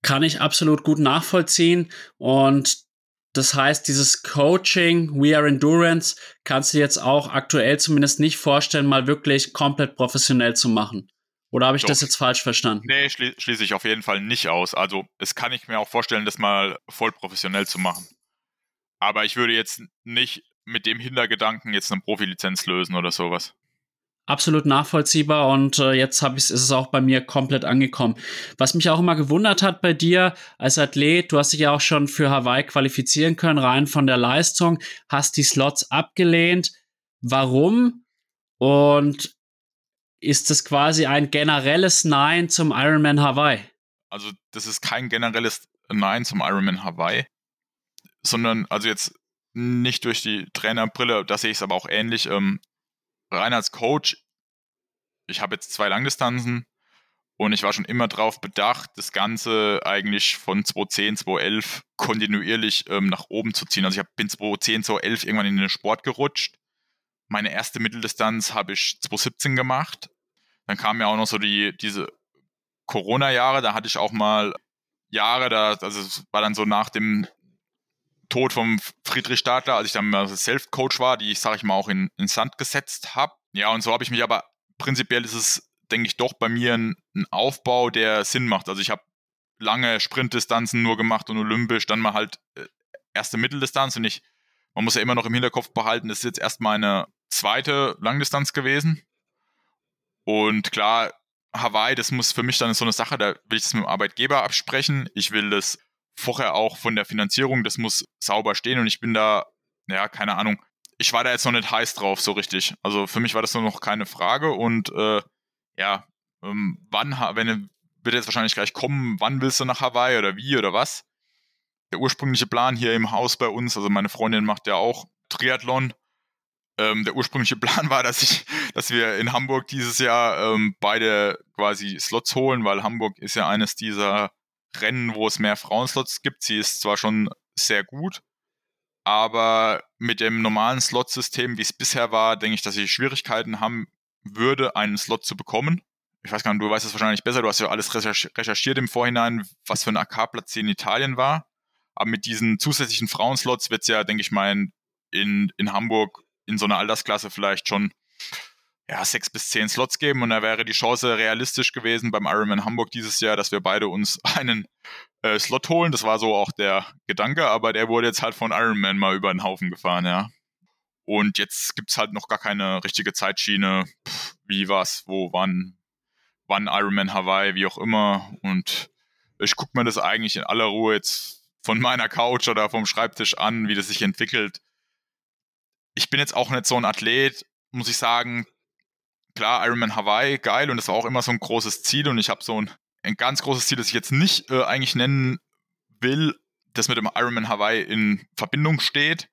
A: Kann ich absolut gut nachvollziehen und das heißt, dieses Coaching, We Are Endurance, kannst du jetzt auch aktuell zumindest nicht vorstellen, mal wirklich komplett professionell zu machen. Oder habe ich Doch. das jetzt falsch verstanden?
B: Nee, schli schließe ich auf jeden Fall nicht aus. Also, es kann ich mir auch vorstellen, das mal voll professionell zu machen. Aber ich würde jetzt nicht mit dem Hintergedanken jetzt eine Profilizenz lösen oder sowas.
A: Absolut nachvollziehbar und äh, jetzt hab ich's, ist es auch bei mir komplett angekommen. Was mich auch immer gewundert hat bei dir als Athlet, du hast dich ja auch schon für Hawaii qualifizieren können, rein von der Leistung, hast die Slots abgelehnt. Warum? Und ist das quasi ein generelles Nein zum Ironman Hawaii?
B: Also, das ist kein generelles Nein zum Ironman Hawaii, sondern also jetzt nicht durch die Trainerbrille, da sehe ich es aber auch ähnlich. Ähm, rein als Coach, ich habe jetzt zwei Langdistanzen und ich war schon immer darauf bedacht, das Ganze eigentlich von 2010, 2011 kontinuierlich ähm, nach oben zu ziehen. Also ich hab, bin 2010, 2011 irgendwann in den Sport gerutscht. Meine erste Mitteldistanz habe ich 2017 gemacht. Dann kamen ja auch noch so die, diese Corona-Jahre, da hatte ich auch mal Jahre, da, also es war dann so nach dem Tod vom Friedrich Stadler, als ich dann mal Self-Coach war, die ich, sage ich mal, auch in, in Sand gesetzt habe. Ja, und so habe ich mich aber, prinzipiell ist es, denke ich, doch bei mir ein, ein Aufbau, der Sinn macht. Also ich habe lange Sprintdistanzen nur gemacht und olympisch, dann mal halt äh, erste Mitteldistanz und ich, man muss ja immer noch im Hinterkopf behalten, das ist jetzt erst meine zweite Langdistanz gewesen. Und klar, Hawaii, das muss für mich dann so eine Sache, da will ich das mit dem Arbeitgeber absprechen. Ich will das vorher auch von der Finanzierung, das muss sauber stehen und ich bin da, ja, keine Ahnung, ich war da jetzt noch nicht heiß drauf, so richtig. Also für mich war das noch keine Frage und äh, ja, ähm, wann, wenn wird jetzt wahrscheinlich gleich kommen, wann willst du nach Hawaii oder wie oder was? Der ursprüngliche Plan hier im Haus bei uns, also meine Freundin macht ja auch Triathlon. Ähm, der ursprüngliche Plan war, dass ich, dass wir in Hamburg dieses Jahr ähm, beide quasi Slots holen, weil Hamburg ist ja eines dieser Rennen, wo es mehr Frauenslots gibt. Sie ist zwar schon sehr gut, aber mit dem normalen Slot-System, wie es bisher war, denke ich, dass ich Schwierigkeiten haben würde, einen Slot zu bekommen. Ich weiß gar nicht, du weißt es wahrscheinlich besser, du hast ja alles recherchiert im Vorhinein, was für ein AK-Platz in Italien war. Aber mit diesen zusätzlichen Frauenslots wird es ja, denke ich mal, in, in Hamburg in so einer Altersklasse vielleicht schon ja, sechs bis zehn Slots geben und da wäre die Chance realistisch gewesen beim Ironman Hamburg dieses Jahr, dass wir beide uns einen äh, Slot holen. Das war so auch der Gedanke, aber der wurde jetzt halt von Ironman mal über den Haufen gefahren, ja. Und jetzt gibt es halt noch gar keine richtige Zeitschiene, Pff, wie was, wo, wann, wann Ironman Hawaii, wie auch immer. Und ich gucke mir das eigentlich in aller Ruhe jetzt von meiner Couch oder vom Schreibtisch an, wie das sich entwickelt. Ich bin jetzt auch nicht so ein Athlet, muss ich sagen, klar, Ironman Hawaii, geil, und das war auch immer so ein großes Ziel. Und ich habe so ein, ein ganz großes Ziel, das ich jetzt nicht äh, eigentlich nennen will, das mit dem Ironman Hawaii in Verbindung steht.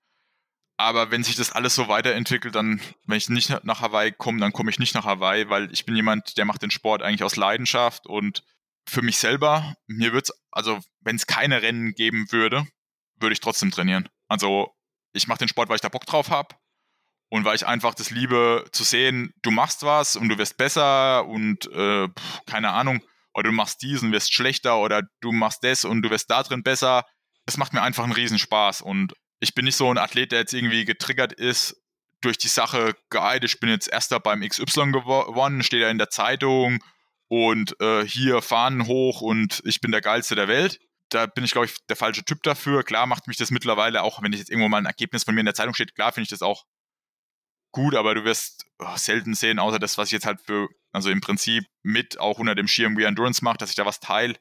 B: Aber wenn sich das alles so weiterentwickelt, dann, wenn ich nicht nach Hawaii komme, dann komme ich nicht nach Hawaii, weil ich bin jemand, der macht den Sport eigentlich aus Leidenschaft und für mich selber, mir wird es, also wenn es keine Rennen geben würde, würde ich trotzdem trainieren. Also ich mache den Sport, weil ich da Bock drauf habe und weil ich einfach das liebe zu sehen, du machst was und du wirst besser und äh, keine Ahnung, oder du machst dies und wirst schlechter oder du machst das und du wirst da drin besser. Es macht mir einfach einen Riesenspaß und ich bin nicht so ein Athlet, der jetzt irgendwie getriggert ist durch die Sache, geil, ich bin jetzt erster beim XY gewonnen, steht ja in der Zeitung und äh, hier Fahnen hoch und ich bin der geilste der Welt. Da bin ich, glaube ich, der falsche Typ dafür. Klar macht mich das mittlerweile auch, wenn ich jetzt irgendwo mal ein Ergebnis von mir in der Zeitung steht, klar finde ich das auch gut, aber du wirst oh, selten sehen, außer das, was ich jetzt halt für also im Prinzip mit auch unter dem Schirm We Endurance mache, dass ich da was teile.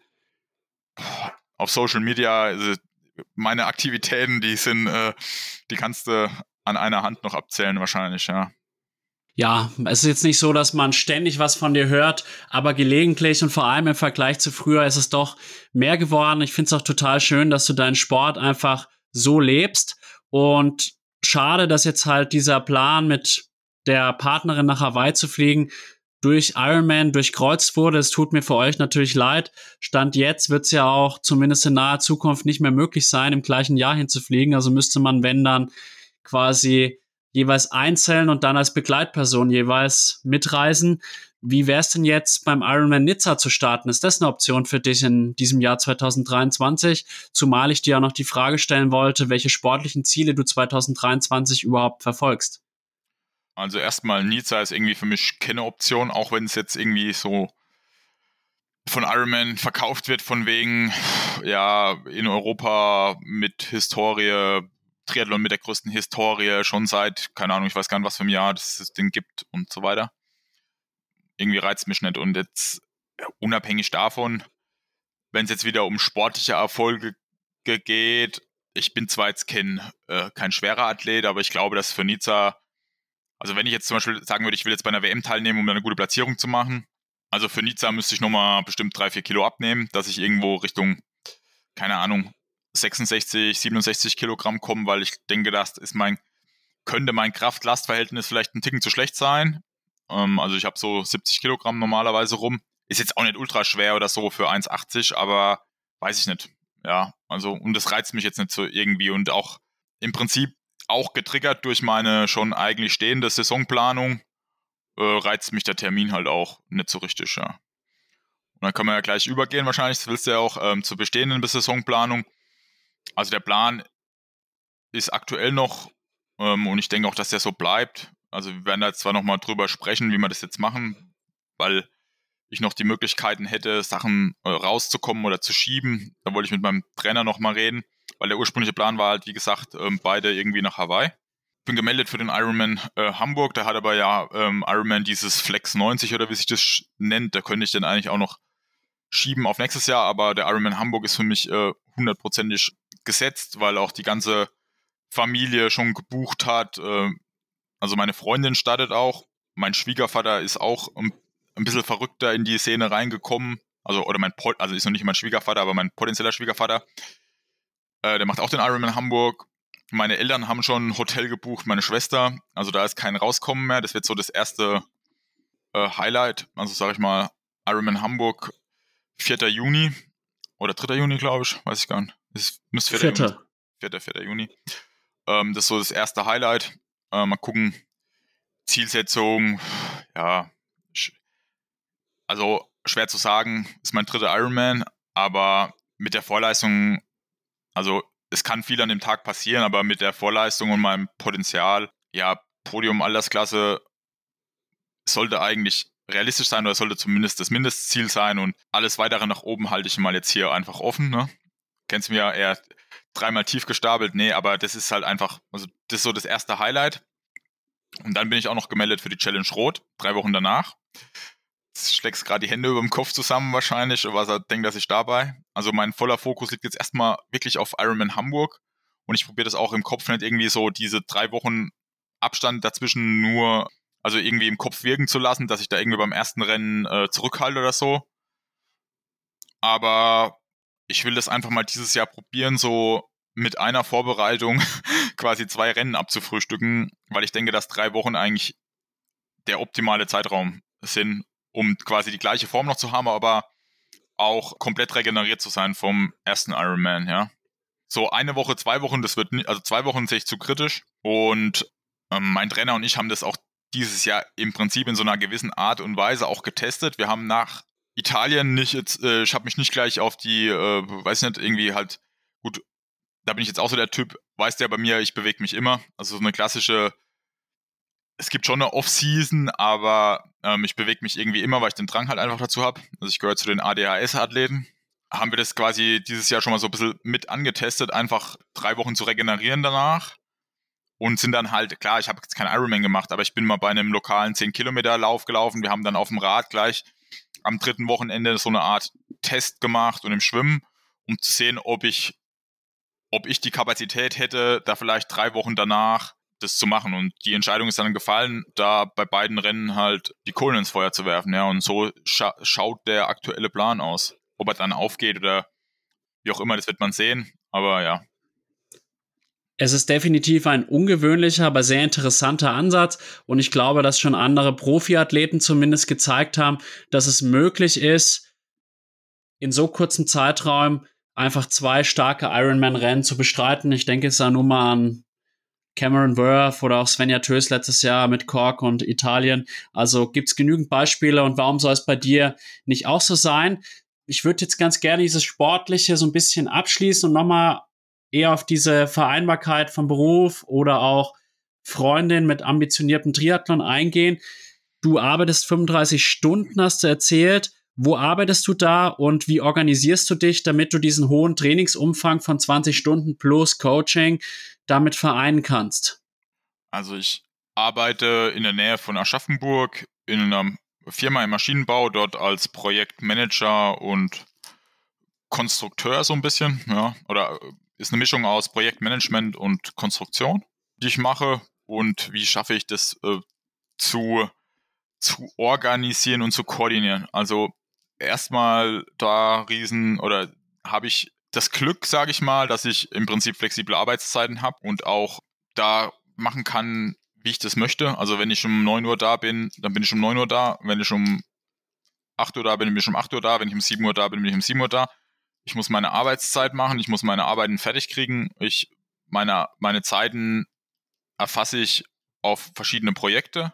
B: Auf Social Media, also meine Aktivitäten, die sind, äh, die kannst du an einer Hand noch abzählen wahrscheinlich, ja.
A: Ja, es ist jetzt nicht so, dass man ständig was von dir hört, aber gelegentlich und vor allem im Vergleich zu früher ist es doch mehr geworden. Ich finde es auch total schön, dass du deinen Sport einfach so lebst und schade, dass jetzt halt dieser Plan mit der Partnerin nach Hawaii zu fliegen durch Ironman durchkreuzt wurde. Es tut mir für euch natürlich leid. Stand jetzt wird es ja auch zumindest in naher Zukunft nicht mehr möglich sein, im gleichen Jahr hinzufliegen. Also müsste man, wenn dann, quasi jeweils einzeln und dann als Begleitperson jeweils mitreisen. Wie wäre es denn jetzt beim Ironman Nizza zu starten? Ist das eine Option für dich in diesem Jahr 2023? Zumal ich dir auch noch die Frage stellen wollte, welche sportlichen Ziele du 2023 überhaupt verfolgst.
B: Also erstmal Nizza ist irgendwie für mich keine Option, auch wenn es jetzt irgendwie so von Ironman verkauft wird, von wegen, ja, in Europa mit Historie, Triathlon mit der größten Historie, schon seit, keine Ahnung, ich weiß gar nicht, was für ein Jahr das Ding gibt und so weiter. Irgendwie reizt mich nicht. Und jetzt, unabhängig davon, wenn es jetzt wieder um sportliche Erfolge geht, ich bin zwar jetzt kein, äh, kein schwerer Athlet, aber ich glaube, dass für Nizza also wenn ich jetzt zum Beispiel sagen würde, ich will jetzt bei einer WM teilnehmen, um eine gute Platzierung zu machen, also für Nizza müsste ich nochmal bestimmt drei, vier Kilo abnehmen, dass ich irgendwo Richtung, keine Ahnung, 66, 67 Kilogramm komme, weil ich denke, das ist mein, könnte mein Kraft-Last-Verhältnis vielleicht ein Ticken zu schlecht sein. Ähm, also ich habe so 70 Kilogramm normalerweise rum. Ist jetzt auch nicht ultra schwer oder so für 1,80, aber weiß ich nicht. Ja, also und das reizt mich jetzt nicht so irgendwie und auch im Prinzip auch getriggert durch meine schon eigentlich stehende Saisonplanung, äh, reizt mich der Termin halt auch nicht so richtig, ja. Und dann können wir ja gleich übergehen, wahrscheinlich, das willst du ja auch ähm, zur bestehenden Saisonplanung. Also der Plan ist aktuell noch, ähm, und ich denke auch, dass der so bleibt. Also wir werden da zwar nochmal drüber sprechen, wie wir das jetzt machen, weil ich noch die Möglichkeiten hätte, Sachen äh, rauszukommen oder zu schieben. Da wollte ich mit meinem Trainer nochmal reden weil der ursprüngliche Plan war halt, wie gesagt, ähm, beide irgendwie nach Hawaii. Bin gemeldet für den Ironman äh, Hamburg, da hat aber ja ähm, Ironman dieses Flex 90 oder wie sich das nennt, da könnte ich dann eigentlich auch noch schieben auf nächstes Jahr, aber der Ironman Hamburg ist für mich äh, hundertprozentig äh, gesetzt, weil auch die ganze Familie schon gebucht hat. Äh, also meine Freundin startet auch, mein Schwiegervater ist auch ein, ein bisschen verrückter in die Szene reingekommen. Also, oder mein, also ist noch nicht mein Schwiegervater, aber mein potenzieller Schwiegervater äh, der macht auch den Ironman Hamburg. Meine Eltern haben schon ein Hotel gebucht, meine Schwester. Also da ist kein Rauskommen mehr. Das wird so das erste äh, Highlight. Also sage ich mal, Ironman Hamburg, 4. Juni oder 3. Juni, glaube ich. Weiß ich gar nicht. Es müsste 4. 4. Juni. 4. 4. Juni. Ähm, das ist so das erste Highlight. Äh, mal gucken. Zielsetzung, ja, also schwer zu sagen, ist mein dritter Ironman, aber mit der Vorleistung also es kann viel an dem Tag passieren, aber mit der Vorleistung und meinem Potenzial, ja, Podium Altersklasse sollte eigentlich realistisch sein oder sollte zumindest das Mindestziel sein und alles weitere nach oben halte ich mal jetzt hier einfach offen. Ne? Kennst du mir ja eher dreimal tief gestapelt? Nee, aber das ist halt einfach, also das ist so das erste Highlight. Und dann bin ich auch noch gemeldet für die Challenge Rot, drei Wochen danach schlägst gerade die Hände über dem Kopf zusammen wahrscheinlich, was er denkt, dass ich dabei. Also mein voller Fokus liegt jetzt erstmal wirklich auf Ironman Hamburg und ich probiere das auch im Kopf nicht irgendwie so diese drei Wochen Abstand dazwischen nur, also irgendwie im Kopf wirken zu lassen, dass ich da irgendwie beim ersten Rennen äh, zurückhalte oder so. Aber ich will das einfach mal dieses Jahr probieren, so mit einer Vorbereitung quasi zwei Rennen abzufrühstücken, weil ich denke, dass drei Wochen eigentlich der optimale Zeitraum sind, um quasi die gleiche Form noch zu haben, aber auch komplett regeneriert zu sein vom ersten Ironman, ja. So eine Woche, zwei Wochen, das wird, nicht, also zwei Wochen sehe ich zu kritisch und ähm, mein Trainer und ich haben das auch dieses Jahr im Prinzip in so einer gewissen Art und Weise auch getestet. Wir haben nach Italien nicht jetzt, äh, ich habe mich nicht gleich auf die, äh, weiß nicht, irgendwie halt, gut, da bin ich jetzt auch so der Typ, weiß der bei mir, ich bewege mich immer. Also so eine klassische es gibt schon eine Off-Season, aber ähm, ich bewege mich irgendwie immer, weil ich den Drang halt einfach dazu habe. Also ich gehöre zu den ADHS-Athleten. Haben wir das quasi dieses Jahr schon mal so ein bisschen mit angetestet, einfach drei Wochen zu regenerieren danach. und sind dann halt, klar, ich habe jetzt keinen Ironman gemacht, aber ich bin mal bei einem lokalen 10-Kilometer-Lauf gelaufen. Wir haben dann auf dem Rad gleich am dritten Wochenende so eine Art Test gemacht und im Schwimmen, um zu sehen, ob ich, ob ich die Kapazität hätte, da vielleicht drei Wochen danach das zu machen. Und die Entscheidung ist dann gefallen, da bei beiden Rennen halt die Kohlen ins Feuer zu werfen. Ja, und so scha schaut der aktuelle Plan aus. Ob er dann aufgeht oder wie auch immer, das wird man sehen. Aber ja,
A: es ist definitiv ein ungewöhnlicher, aber sehr interessanter Ansatz und ich glaube, dass schon andere Profiathleten zumindest gezeigt haben, dass es möglich ist, in so kurzen Zeitraum einfach zwei starke Ironman-Rennen zu bestreiten. Ich denke jetzt da nur mal an Cameron Worth oder auch Svenja Tös letztes Jahr mit Cork und Italien. Also gibt es genügend Beispiele und warum soll es bei dir nicht auch so sein? Ich würde jetzt ganz gerne dieses Sportliche so ein bisschen abschließen und nochmal eher auf diese Vereinbarkeit von Beruf oder auch Freundin mit ambitioniertem Triathlon eingehen. Du arbeitest 35 Stunden, hast du erzählt. Wo arbeitest du da und wie organisierst du dich, damit du diesen hohen Trainingsumfang von 20 Stunden plus Coaching damit vereinen kannst?
B: Also ich arbeite in der Nähe von Aschaffenburg in einer Firma im Maschinenbau, dort als Projektmanager und Konstrukteur so ein bisschen, ja, oder ist eine Mischung aus Projektmanagement und Konstruktion, die ich mache. Und wie schaffe ich das äh, zu, zu organisieren und zu koordinieren? Also erstmal da riesen oder habe ich das Glück, sage ich mal, dass ich im Prinzip flexible Arbeitszeiten habe und auch da machen kann, wie ich das möchte. Also wenn ich um 9 Uhr da bin, dann bin ich um 9 Uhr da. Wenn ich um 8 Uhr da bin, bin ich um 8 Uhr da. Wenn ich um 7 Uhr da bin, bin ich um 7 Uhr da ich muss meine Arbeitszeit machen, ich muss meine Arbeiten fertig kriegen, ich meine, meine Zeiten erfasse ich auf verschiedene Projekte.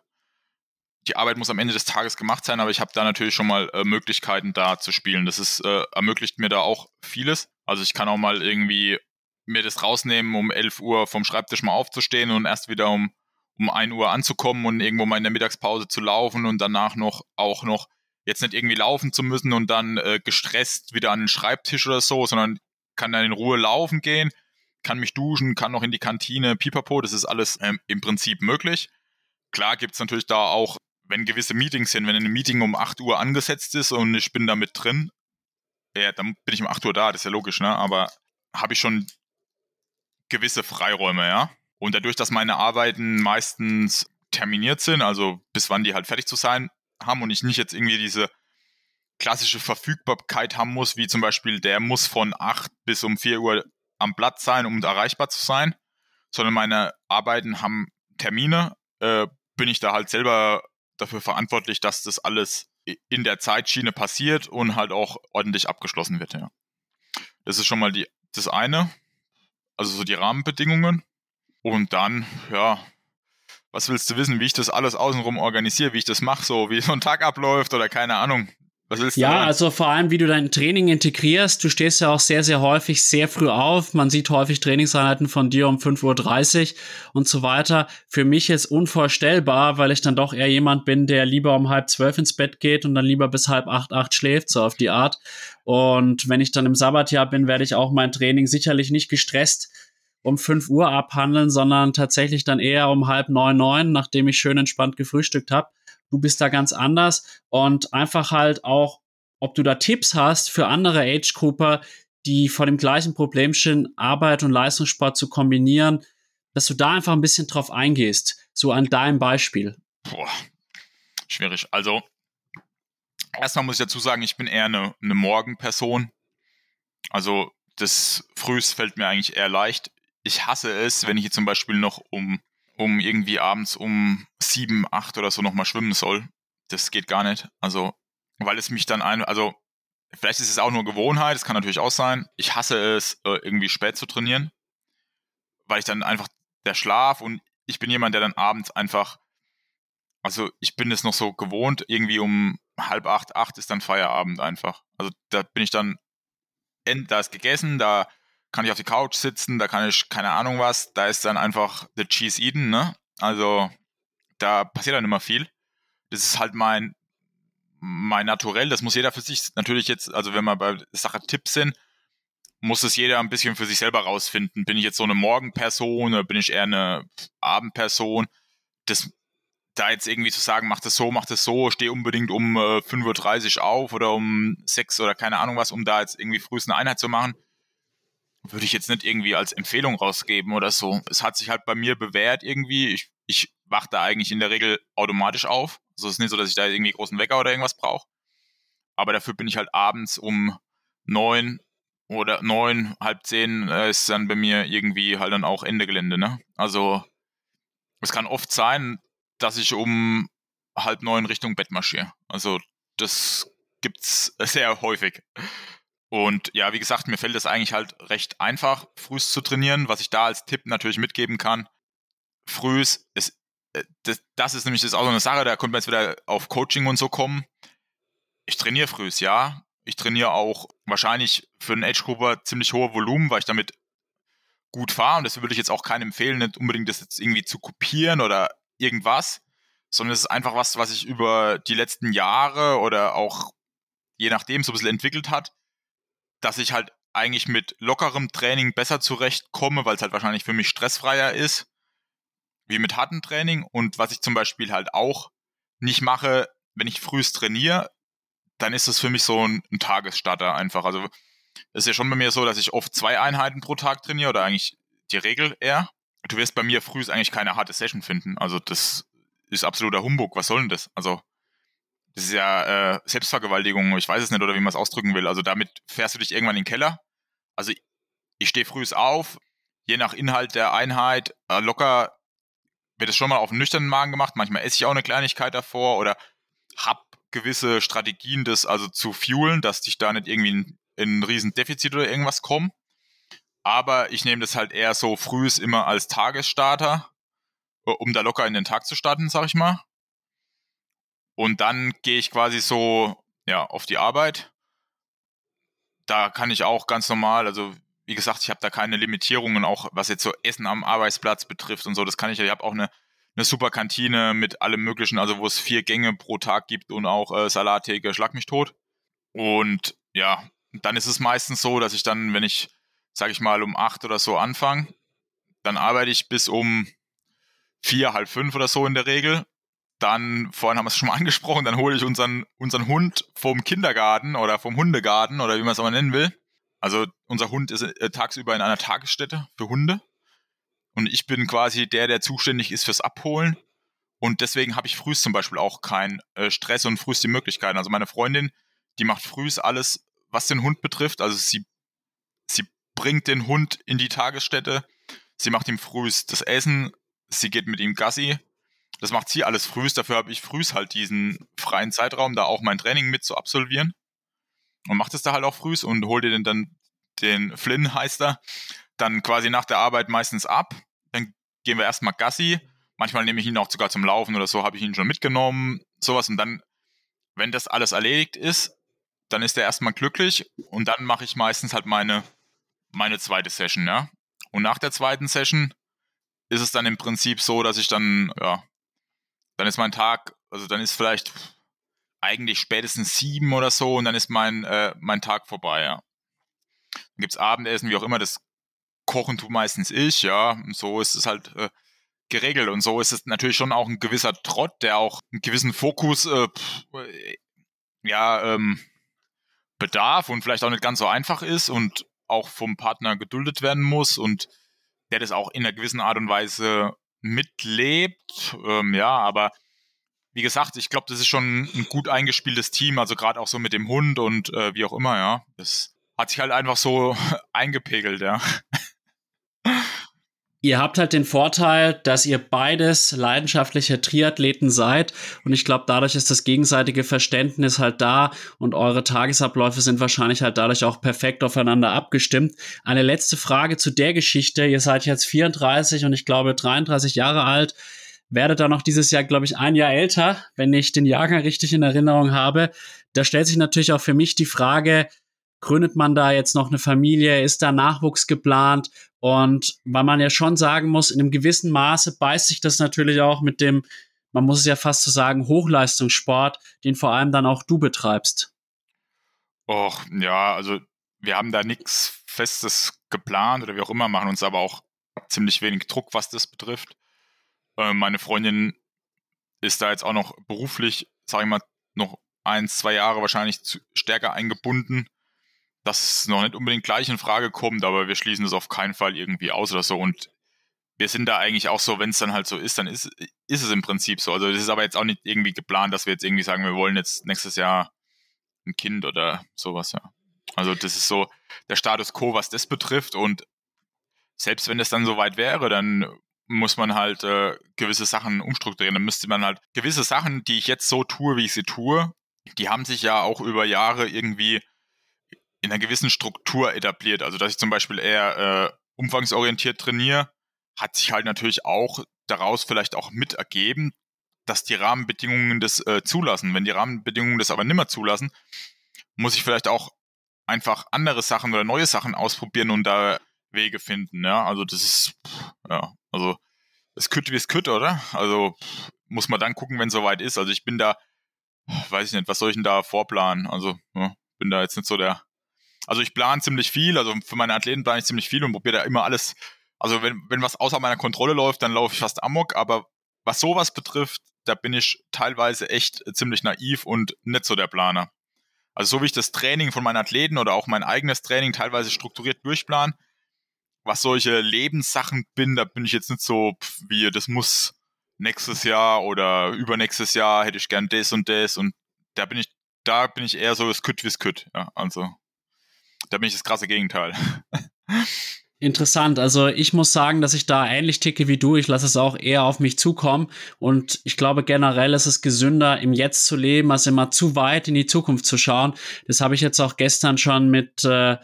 B: Die Arbeit muss am Ende des Tages gemacht sein, aber ich habe da natürlich schon mal äh, Möglichkeiten da zu spielen. Das ist, äh, ermöglicht mir da auch vieles. Also ich kann auch mal irgendwie mir das rausnehmen, um 11 Uhr vom Schreibtisch mal aufzustehen und erst wieder um, um 1 Uhr anzukommen und irgendwo mal in der Mittagspause zu laufen und danach noch auch noch jetzt nicht irgendwie laufen zu müssen und dann äh, gestresst wieder an den Schreibtisch oder so, sondern kann dann in Ruhe laufen gehen, kann mich duschen, kann noch in die Kantine, pipapo, das ist alles ähm, im Prinzip möglich. Klar gibt es natürlich da auch, wenn gewisse Meetings sind, wenn ein Meeting um 8 Uhr angesetzt ist und ich bin da mit drin, ja, dann bin ich um 8 Uhr da, das ist ja logisch, ne? Aber habe ich schon gewisse Freiräume, ja. Und dadurch, dass meine Arbeiten meistens terminiert sind, also bis wann die halt fertig zu sein haben und ich nicht jetzt irgendwie diese klassische Verfügbarkeit haben muss, wie zum Beispiel der muss von 8 bis um 4 Uhr am Platz sein, um erreichbar zu sein, sondern meine Arbeiten haben Termine, äh, bin ich da halt selber dafür verantwortlich, dass das alles in der Zeitschiene passiert und halt auch ordentlich abgeschlossen wird. Ja. Das ist schon mal die, das eine, also so die Rahmenbedingungen. Und dann, ja, was willst du wissen, wie ich das alles außenrum organisiere, wie ich das mache, so wie so ein Tag abläuft oder keine Ahnung. Was willst du
A: ja, sagen? also vor allem, wie du dein Training integrierst. Du stehst ja auch sehr, sehr häufig sehr früh auf. Man sieht häufig Trainingseinheiten von dir um 5.30 Uhr und so weiter. Für mich ist unvorstellbar, weil ich dann doch eher jemand bin, der lieber um halb zwölf ins Bett geht und dann lieber bis halb acht, acht schläft, so auf die Art. Und wenn ich dann im Sabbatjahr bin, werde ich auch mein Training sicherlich nicht gestresst um 5 Uhr abhandeln, sondern tatsächlich dann eher um halb neun, neun, nachdem ich schön entspannt gefrühstückt habe. Du bist da ganz anders und einfach halt auch, ob du da Tipps hast für andere Age-Grupper, die vor dem gleichen Problem stehen, Arbeit und Leistungssport zu kombinieren, dass du da einfach ein bisschen drauf eingehst, so an deinem Beispiel.
B: Boah, schwierig. Also, erstmal muss ich dazu sagen, ich bin eher eine, eine Morgenperson. Also, das Frühs fällt mir eigentlich eher leicht ich hasse es, wenn ich jetzt zum Beispiel noch um, um irgendwie abends um sieben, acht oder so nochmal schwimmen soll. Das geht gar nicht. Also, weil es mich dann ein, also, vielleicht ist es auch nur Gewohnheit, das kann natürlich auch sein. Ich hasse es, äh, irgendwie spät zu trainieren, weil ich dann einfach der Schlaf und ich bin jemand, der dann abends einfach, also ich bin es noch so gewohnt, irgendwie um halb acht, acht ist dann Feierabend einfach. Also da bin ich dann, da ist gegessen, da kann ich auf die Couch sitzen, da kann ich, keine Ahnung was, da ist dann einfach the cheese eaten, ne? Also, da passiert dann immer viel. Das ist halt mein, mein Naturell, das muss jeder für sich natürlich jetzt, also wenn wir bei Sache Tipps sind, muss es jeder ein bisschen für sich selber rausfinden. Bin ich jetzt so eine Morgenperson oder bin ich eher eine Abendperson? Das, da jetzt irgendwie zu sagen, mach das so, mach das so, steh unbedingt um äh, 5.30 Uhr auf oder um 6 oder keine Ahnung was, um da jetzt irgendwie frühest eine Einheit zu machen, würde ich jetzt nicht irgendwie als Empfehlung rausgeben oder so. Es hat sich halt bei mir bewährt irgendwie. Ich, ich wache da eigentlich in der Regel automatisch auf. Also es ist nicht so, dass ich da irgendwie großen Wecker oder irgendwas brauche. Aber dafür bin ich halt abends um neun oder neun, halb zehn äh, ist dann bei mir irgendwie halt dann auch Ende Gelände, ne? Also es kann oft sein, dass ich um halb neun Richtung Bett marschiere. Also das gibt's sehr häufig. Und ja, wie gesagt, mir fällt es eigentlich halt recht einfach, frühs zu trainieren. Was ich da als Tipp natürlich mitgeben kann, frühs ist, äh, das, das ist nämlich das auch so eine Sache, da könnte man jetzt wieder auf Coaching und so kommen. Ich trainiere frühs, ja. Ich trainiere auch wahrscheinlich für einen Age-Grupper ziemlich hohe Volumen, weil ich damit gut fahre. Und das würde ich jetzt auch keinem empfehlen, nicht unbedingt das jetzt irgendwie zu kopieren oder irgendwas, sondern es ist einfach was, was sich über die letzten Jahre oder auch je nachdem so ein bisschen entwickelt hat dass ich halt eigentlich mit lockerem Training besser zurechtkomme, weil es halt wahrscheinlich für mich stressfreier ist, wie mit hartem Training. Und was ich zum Beispiel halt auch nicht mache, wenn ich frühst trainiere, dann ist es für mich so ein, ein Tagesstarter einfach. Also es ist ja schon bei mir so, dass ich oft zwei Einheiten pro Tag trainiere oder eigentlich die Regel eher. Du wirst bei mir frühst eigentlich keine harte Session finden. Also das ist absoluter Humbug. Was soll denn das? Also das ist ja äh, Selbstvergewaltigung, ich weiß es nicht, oder wie man es ausdrücken will. Also damit fährst du dich irgendwann in den Keller. Also ich stehe frühs auf, je nach Inhalt der Einheit, äh, locker wird es schon mal auf nüchternen Magen gemacht. Manchmal esse ich auch eine Kleinigkeit davor oder hab gewisse Strategien, das also zu fuelen, dass dich da nicht irgendwie in, in ein riesen Defizit oder irgendwas kommt. Aber ich nehme das halt eher so frühs immer als Tagesstarter, äh, um da locker in den Tag zu starten, sag ich mal. Und dann gehe ich quasi so ja, auf die Arbeit. Da kann ich auch ganz normal, also wie gesagt, ich habe da keine Limitierungen, auch was jetzt so Essen am Arbeitsplatz betrifft und so. Das kann ich, ich habe auch eine, eine super Kantine mit allem möglichen, also wo es vier Gänge pro Tag gibt und auch äh, Salattheke, schlag mich tot. Und ja, dann ist es meistens so, dass ich dann, wenn ich, sage ich mal, um acht oder so anfange, dann arbeite ich bis um vier, halb fünf oder so in der Regel dann, vorhin haben wir es schon mal angesprochen, dann hole ich unseren, unseren Hund vom Kindergarten oder vom Hundegarten oder wie man es aber nennen will. Also unser Hund ist äh, tagsüber in einer Tagesstätte für Hunde. Und ich bin quasi der, der zuständig ist fürs Abholen. Und deswegen habe ich frühs zum Beispiel auch keinen äh, Stress und frühs die Möglichkeiten. Also meine Freundin, die macht frühs alles, was den Hund betrifft. Also sie, sie bringt den Hund in die Tagesstätte. Sie macht ihm frühs das Essen. Sie geht mit ihm Gassi das macht sie alles frühs. Dafür habe ich frühs halt diesen freien Zeitraum, da auch mein Training mit zu absolvieren. Und macht es da halt auch frühs und hol dir dann den Flynn, heißt er, dann quasi nach der Arbeit meistens ab. Dann gehen wir erstmal Gassi. Manchmal nehme ich ihn auch sogar zum Laufen oder so, habe ich ihn schon mitgenommen, sowas. Und dann, wenn das alles erledigt ist, dann ist er erstmal glücklich und dann mache ich meistens halt meine, meine zweite Session, ja. Und nach der zweiten Session ist es dann im Prinzip so, dass ich dann, ja, dann ist mein Tag, also dann ist vielleicht eigentlich spätestens sieben oder so und dann ist mein, äh, mein Tag vorbei, ja. Dann gibt's Abendessen, wie auch immer, das Kochen tut meistens ich, ja. Und so ist es halt äh, geregelt. Und so ist es natürlich schon auch ein gewisser Trott, der auch einen gewissen Fokus äh, ja, ähm, bedarf und vielleicht auch nicht ganz so einfach ist und auch vom Partner geduldet werden muss und der das auch in einer gewissen Art und Weise mitlebt. Ähm, ja, aber wie gesagt, ich glaube, das ist schon ein gut eingespieltes Team, also gerade auch so mit dem Hund und äh, wie auch immer, ja. Das hat sich halt einfach so eingepegelt, ja.
A: Ihr habt halt den Vorteil, dass ihr beides leidenschaftliche Triathleten seid. Und ich glaube, dadurch ist das gegenseitige Verständnis halt da und eure Tagesabläufe sind wahrscheinlich halt dadurch auch perfekt aufeinander abgestimmt. Eine letzte Frage zu der Geschichte. Ihr seid jetzt 34 und ich glaube 33 Jahre alt. Werdet da noch dieses Jahr, glaube ich, ein Jahr älter, wenn ich den Jahrgang richtig in Erinnerung habe. Da stellt sich natürlich auch für mich die Frage, gründet man da jetzt noch eine Familie? Ist da Nachwuchs geplant? Und weil man ja schon sagen muss, in einem gewissen Maße beißt sich das natürlich auch mit dem, man muss es ja fast so sagen, Hochleistungssport, den vor allem dann auch du betreibst.
B: Och, ja, also wir haben da nichts Festes geplant oder wie auch immer, machen uns aber auch ziemlich wenig Druck, was das betrifft. Äh, meine Freundin ist da jetzt auch noch beruflich, sage ich mal, noch ein, zwei Jahre wahrscheinlich zu, stärker eingebunden, dass es noch nicht unbedingt gleich in Frage kommt, aber wir schließen es auf keinen Fall irgendwie aus oder so. Und wir sind da eigentlich auch so, wenn es dann halt so ist, dann ist, ist es im Prinzip so. Also das ist aber jetzt auch nicht irgendwie geplant, dass wir jetzt irgendwie sagen, wir wollen jetzt nächstes Jahr ein Kind oder sowas, ja. Also das ist so der Status quo, was das betrifft. Und selbst wenn das dann soweit wäre, dann muss man halt äh, gewisse Sachen umstrukturieren. Dann müsste man halt gewisse Sachen, die ich jetzt so tue, wie ich sie tue, die haben sich ja auch über Jahre irgendwie in einer gewissen Struktur etabliert. Also dass ich zum Beispiel eher äh, umfangsorientiert trainiere, hat sich halt natürlich auch daraus vielleicht auch mit ergeben, dass die Rahmenbedingungen das äh, zulassen. Wenn die Rahmenbedingungen das aber nimmer zulassen, muss ich vielleicht auch einfach andere Sachen oder neue Sachen ausprobieren und da Wege finden. Ja, also das ist, ja, also es kütt wie es kütt, oder? Also muss man dann gucken, wenn es soweit ist. Also ich bin da, weiß ich nicht, was soll ich denn da vorplanen? Also ja, bin da jetzt nicht so der. Also ich plane ziemlich viel, also für meine Athleten plane ich ziemlich viel und probiere da immer alles also wenn, wenn was außer meiner Kontrolle läuft, dann laufe ich fast amok, aber was sowas betrifft, da bin ich teilweise echt ziemlich naiv und nicht so der Planer. Also so wie ich das Training von meinen Athleten oder auch mein eigenes Training teilweise strukturiert durchplan, was solche Lebenssachen bin, da bin ich jetzt nicht so wie, das muss nächstes Jahr oder übernächstes Jahr hätte ich gern das und das und da bin ich, da bin ich eher so das Kütt wie's Kütt, ja, also da bin ich das krasse Gegenteil.
A: Interessant. Also ich muss sagen, dass ich da ähnlich ticke wie du. Ich lasse es auch eher auf mich zukommen. Und ich glaube generell ist es gesünder, im Jetzt zu leben, als immer zu weit in die Zukunft zu schauen. Das habe ich jetzt auch gestern schon mit äh,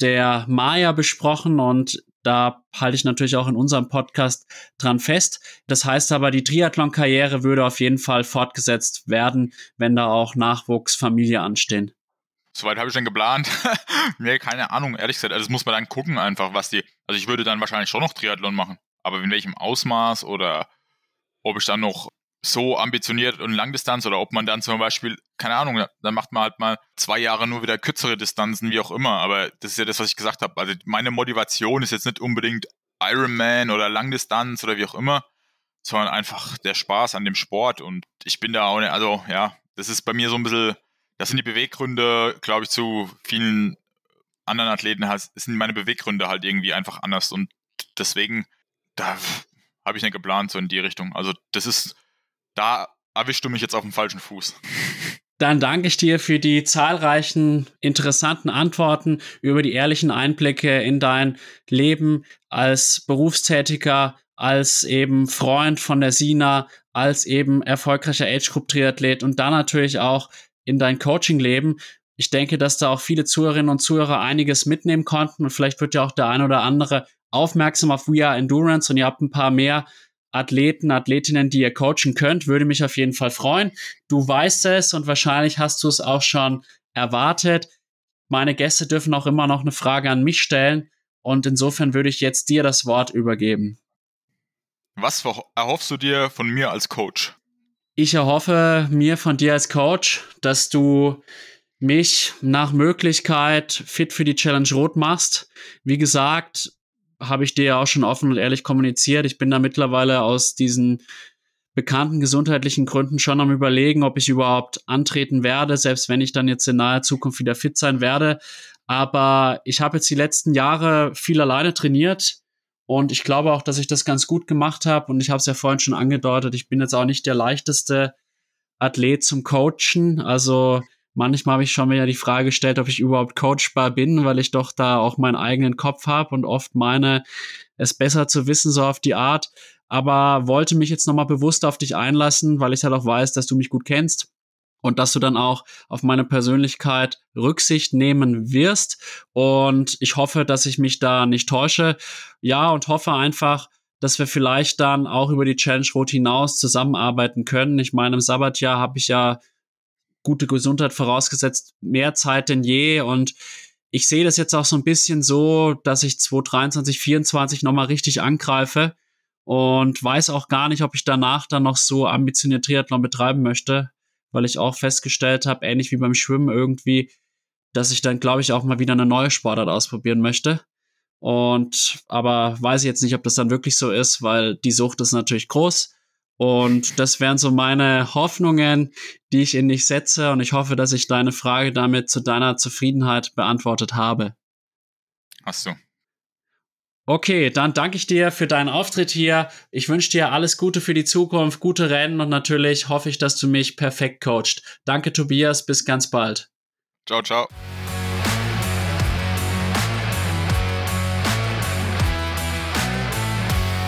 A: der Maya besprochen und da halte ich natürlich auch in unserem Podcast dran fest. Das heißt aber, die Triathlon-Karriere würde auf jeden Fall fortgesetzt werden, wenn da auch Nachwuchs, Familie anstehen.
B: Soweit habe ich schon geplant. nee, keine Ahnung, ehrlich gesagt. Also das muss man dann gucken einfach, was die. Also ich würde dann wahrscheinlich schon noch Triathlon machen. Aber in welchem Ausmaß oder ob ich dann noch so ambitioniert und Langdistanz oder ob man dann zum Beispiel, keine Ahnung, dann macht man halt mal zwei Jahre nur wieder kürzere Distanzen, wie auch immer. Aber das ist ja das, was ich gesagt habe. Also meine Motivation ist jetzt nicht unbedingt Ironman oder Langdistanz oder wie auch immer, sondern einfach der Spaß an dem Sport. Und ich bin da auch, nicht, also ja, das ist bei mir so ein bisschen das sind die Beweggründe, glaube ich, zu vielen anderen Athleten halt, sind meine Beweggründe halt irgendwie einfach anders und deswegen, da habe ich nicht geplant, so in die Richtung. Also das ist, da erwischst du mich jetzt auf dem falschen Fuß.
A: Dann danke ich dir für die zahlreichen interessanten Antworten über die ehrlichen Einblicke in dein Leben als Berufstätiger, als eben Freund von der Sina, als eben erfolgreicher Age Group Triathlet und dann natürlich auch in dein Coaching-Leben. Ich denke, dass da auch viele Zuhörerinnen und Zuhörer einiges mitnehmen konnten und vielleicht wird ja auch der ein oder andere aufmerksam auf We Are Endurance und ihr habt ein paar mehr Athleten, Athletinnen, die ihr coachen könnt, würde mich auf jeden Fall freuen. Du weißt es und wahrscheinlich hast du es auch schon erwartet. Meine Gäste dürfen auch immer noch eine Frage an mich stellen und insofern würde ich jetzt dir das Wort übergeben.
B: Was erhoffst du dir von mir als Coach?
A: Ich erhoffe mir von dir als Coach, dass du mich nach Möglichkeit fit für die Challenge Rot machst. Wie gesagt, habe ich dir ja auch schon offen und ehrlich kommuniziert. Ich bin da mittlerweile aus diesen bekannten gesundheitlichen Gründen schon am überlegen, ob ich überhaupt antreten werde, selbst wenn ich dann jetzt in naher Zukunft wieder fit sein werde. Aber ich habe jetzt die letzten Jahre viel alleine trainiert und ich glaube auch, dass ich das ganz gut gemacht habe. Und ich habe es ja vorhin schon angedeutet, ich bin jetzt auch nicht der leichteste Athlet zum Coachen. Also manchmal habe ich schon wieder die Frage gestellt, ob ich überhaupt coachbar bin, weil ich doch da auch meinen eigenen Kopf habe und oft meine, es besser zu wissen, so auf die Art. Aber wollte mich jetzt nochmal bewusst auf dich einlassen, weil ich halt auch weiß, dass du mich gut kennst und dass du dann auch auf meine Persönlichkeit Rücksicht nehmen wirst. Und ich hoffe, dass ich mich da nicht täusche. Ja, und hoffe einfach, dass wir vielleicht dann auch über die Challenge Road hinaus zusammenarbeiten können. Ich meine, im Sabbatjahr habe ich ja gute Gesundheit vorausgesetzt, mehr Zeit denn je und ich sehe das jetzt auch so ein bisschen so, dass ich 2023, 2024 nochmal richtig angreife und weiß auch gar nicht, ob ich danach dann noch so ambitioniert Triathlon betreiben möchte weil ich auch festgestellt habe, ähnlich wie beim Schwimmen irgendwie, dass ich dann, glaube ich, auch mal wieder eine neue Sportart ausprobieren möchte. Und aber weiß ich jetzt nicht, ob das dann wirklich so ist, weil die Sucht ist natürlich groß. Und das wären so meine Hoffnungen, die ich in dich setze. Und ich hoffe, dass ich deine Frage damit zu deiner Zufriedenheit beantwortet habe.
B: Hast du.
A: Okay, dann danke ich dir für deinen Auftritt hier. Ich wünsche dir alles Gute für die Zukunft, gute Rennen und natürlich hoffe ich, dass du mich perfekt coacht. Danke, Tobias. Bis ganz bald.
B: Ciao, ciao.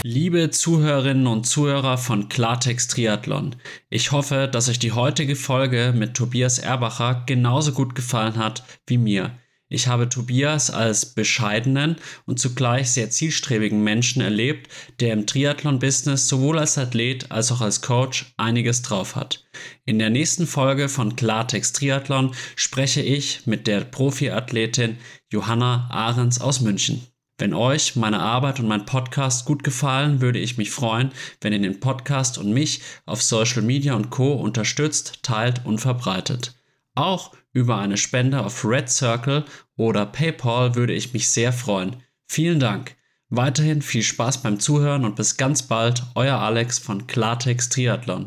A: Liebe Zuhörerinnen und Zuhörer von Klartext Triathlon, ich hoffe, dass euch die heutige Folge mit Tobias Erbacher genauso gut gefallen hat wie mir. Ich habe Tobias als bescheidenen und zugleich sehr zielstrebigen Menschen erlebt, der im Triathlon-Business sowohl als Athlet als auch als Coach einiges drauf hat. In der nächsten Folge von Klartext Triathlon spreche ich mit der Profiathletin Johanna Ahrens aus München. Wenn euch meine Arbeit und mein Podcast gut gefallen, würde ich mich freuen, wenn ihr den Podcast und mich auf Social Media und Co unterstützt, teilt und verbreitet. Auch über eine Spende auf Red Circle oder PayPal würde ich mich sehr freuen. Vielen Dank. Weiterhin viel Spaß beim Zuhören und bis ganz bald, euer Alex von Klartext Triathlon.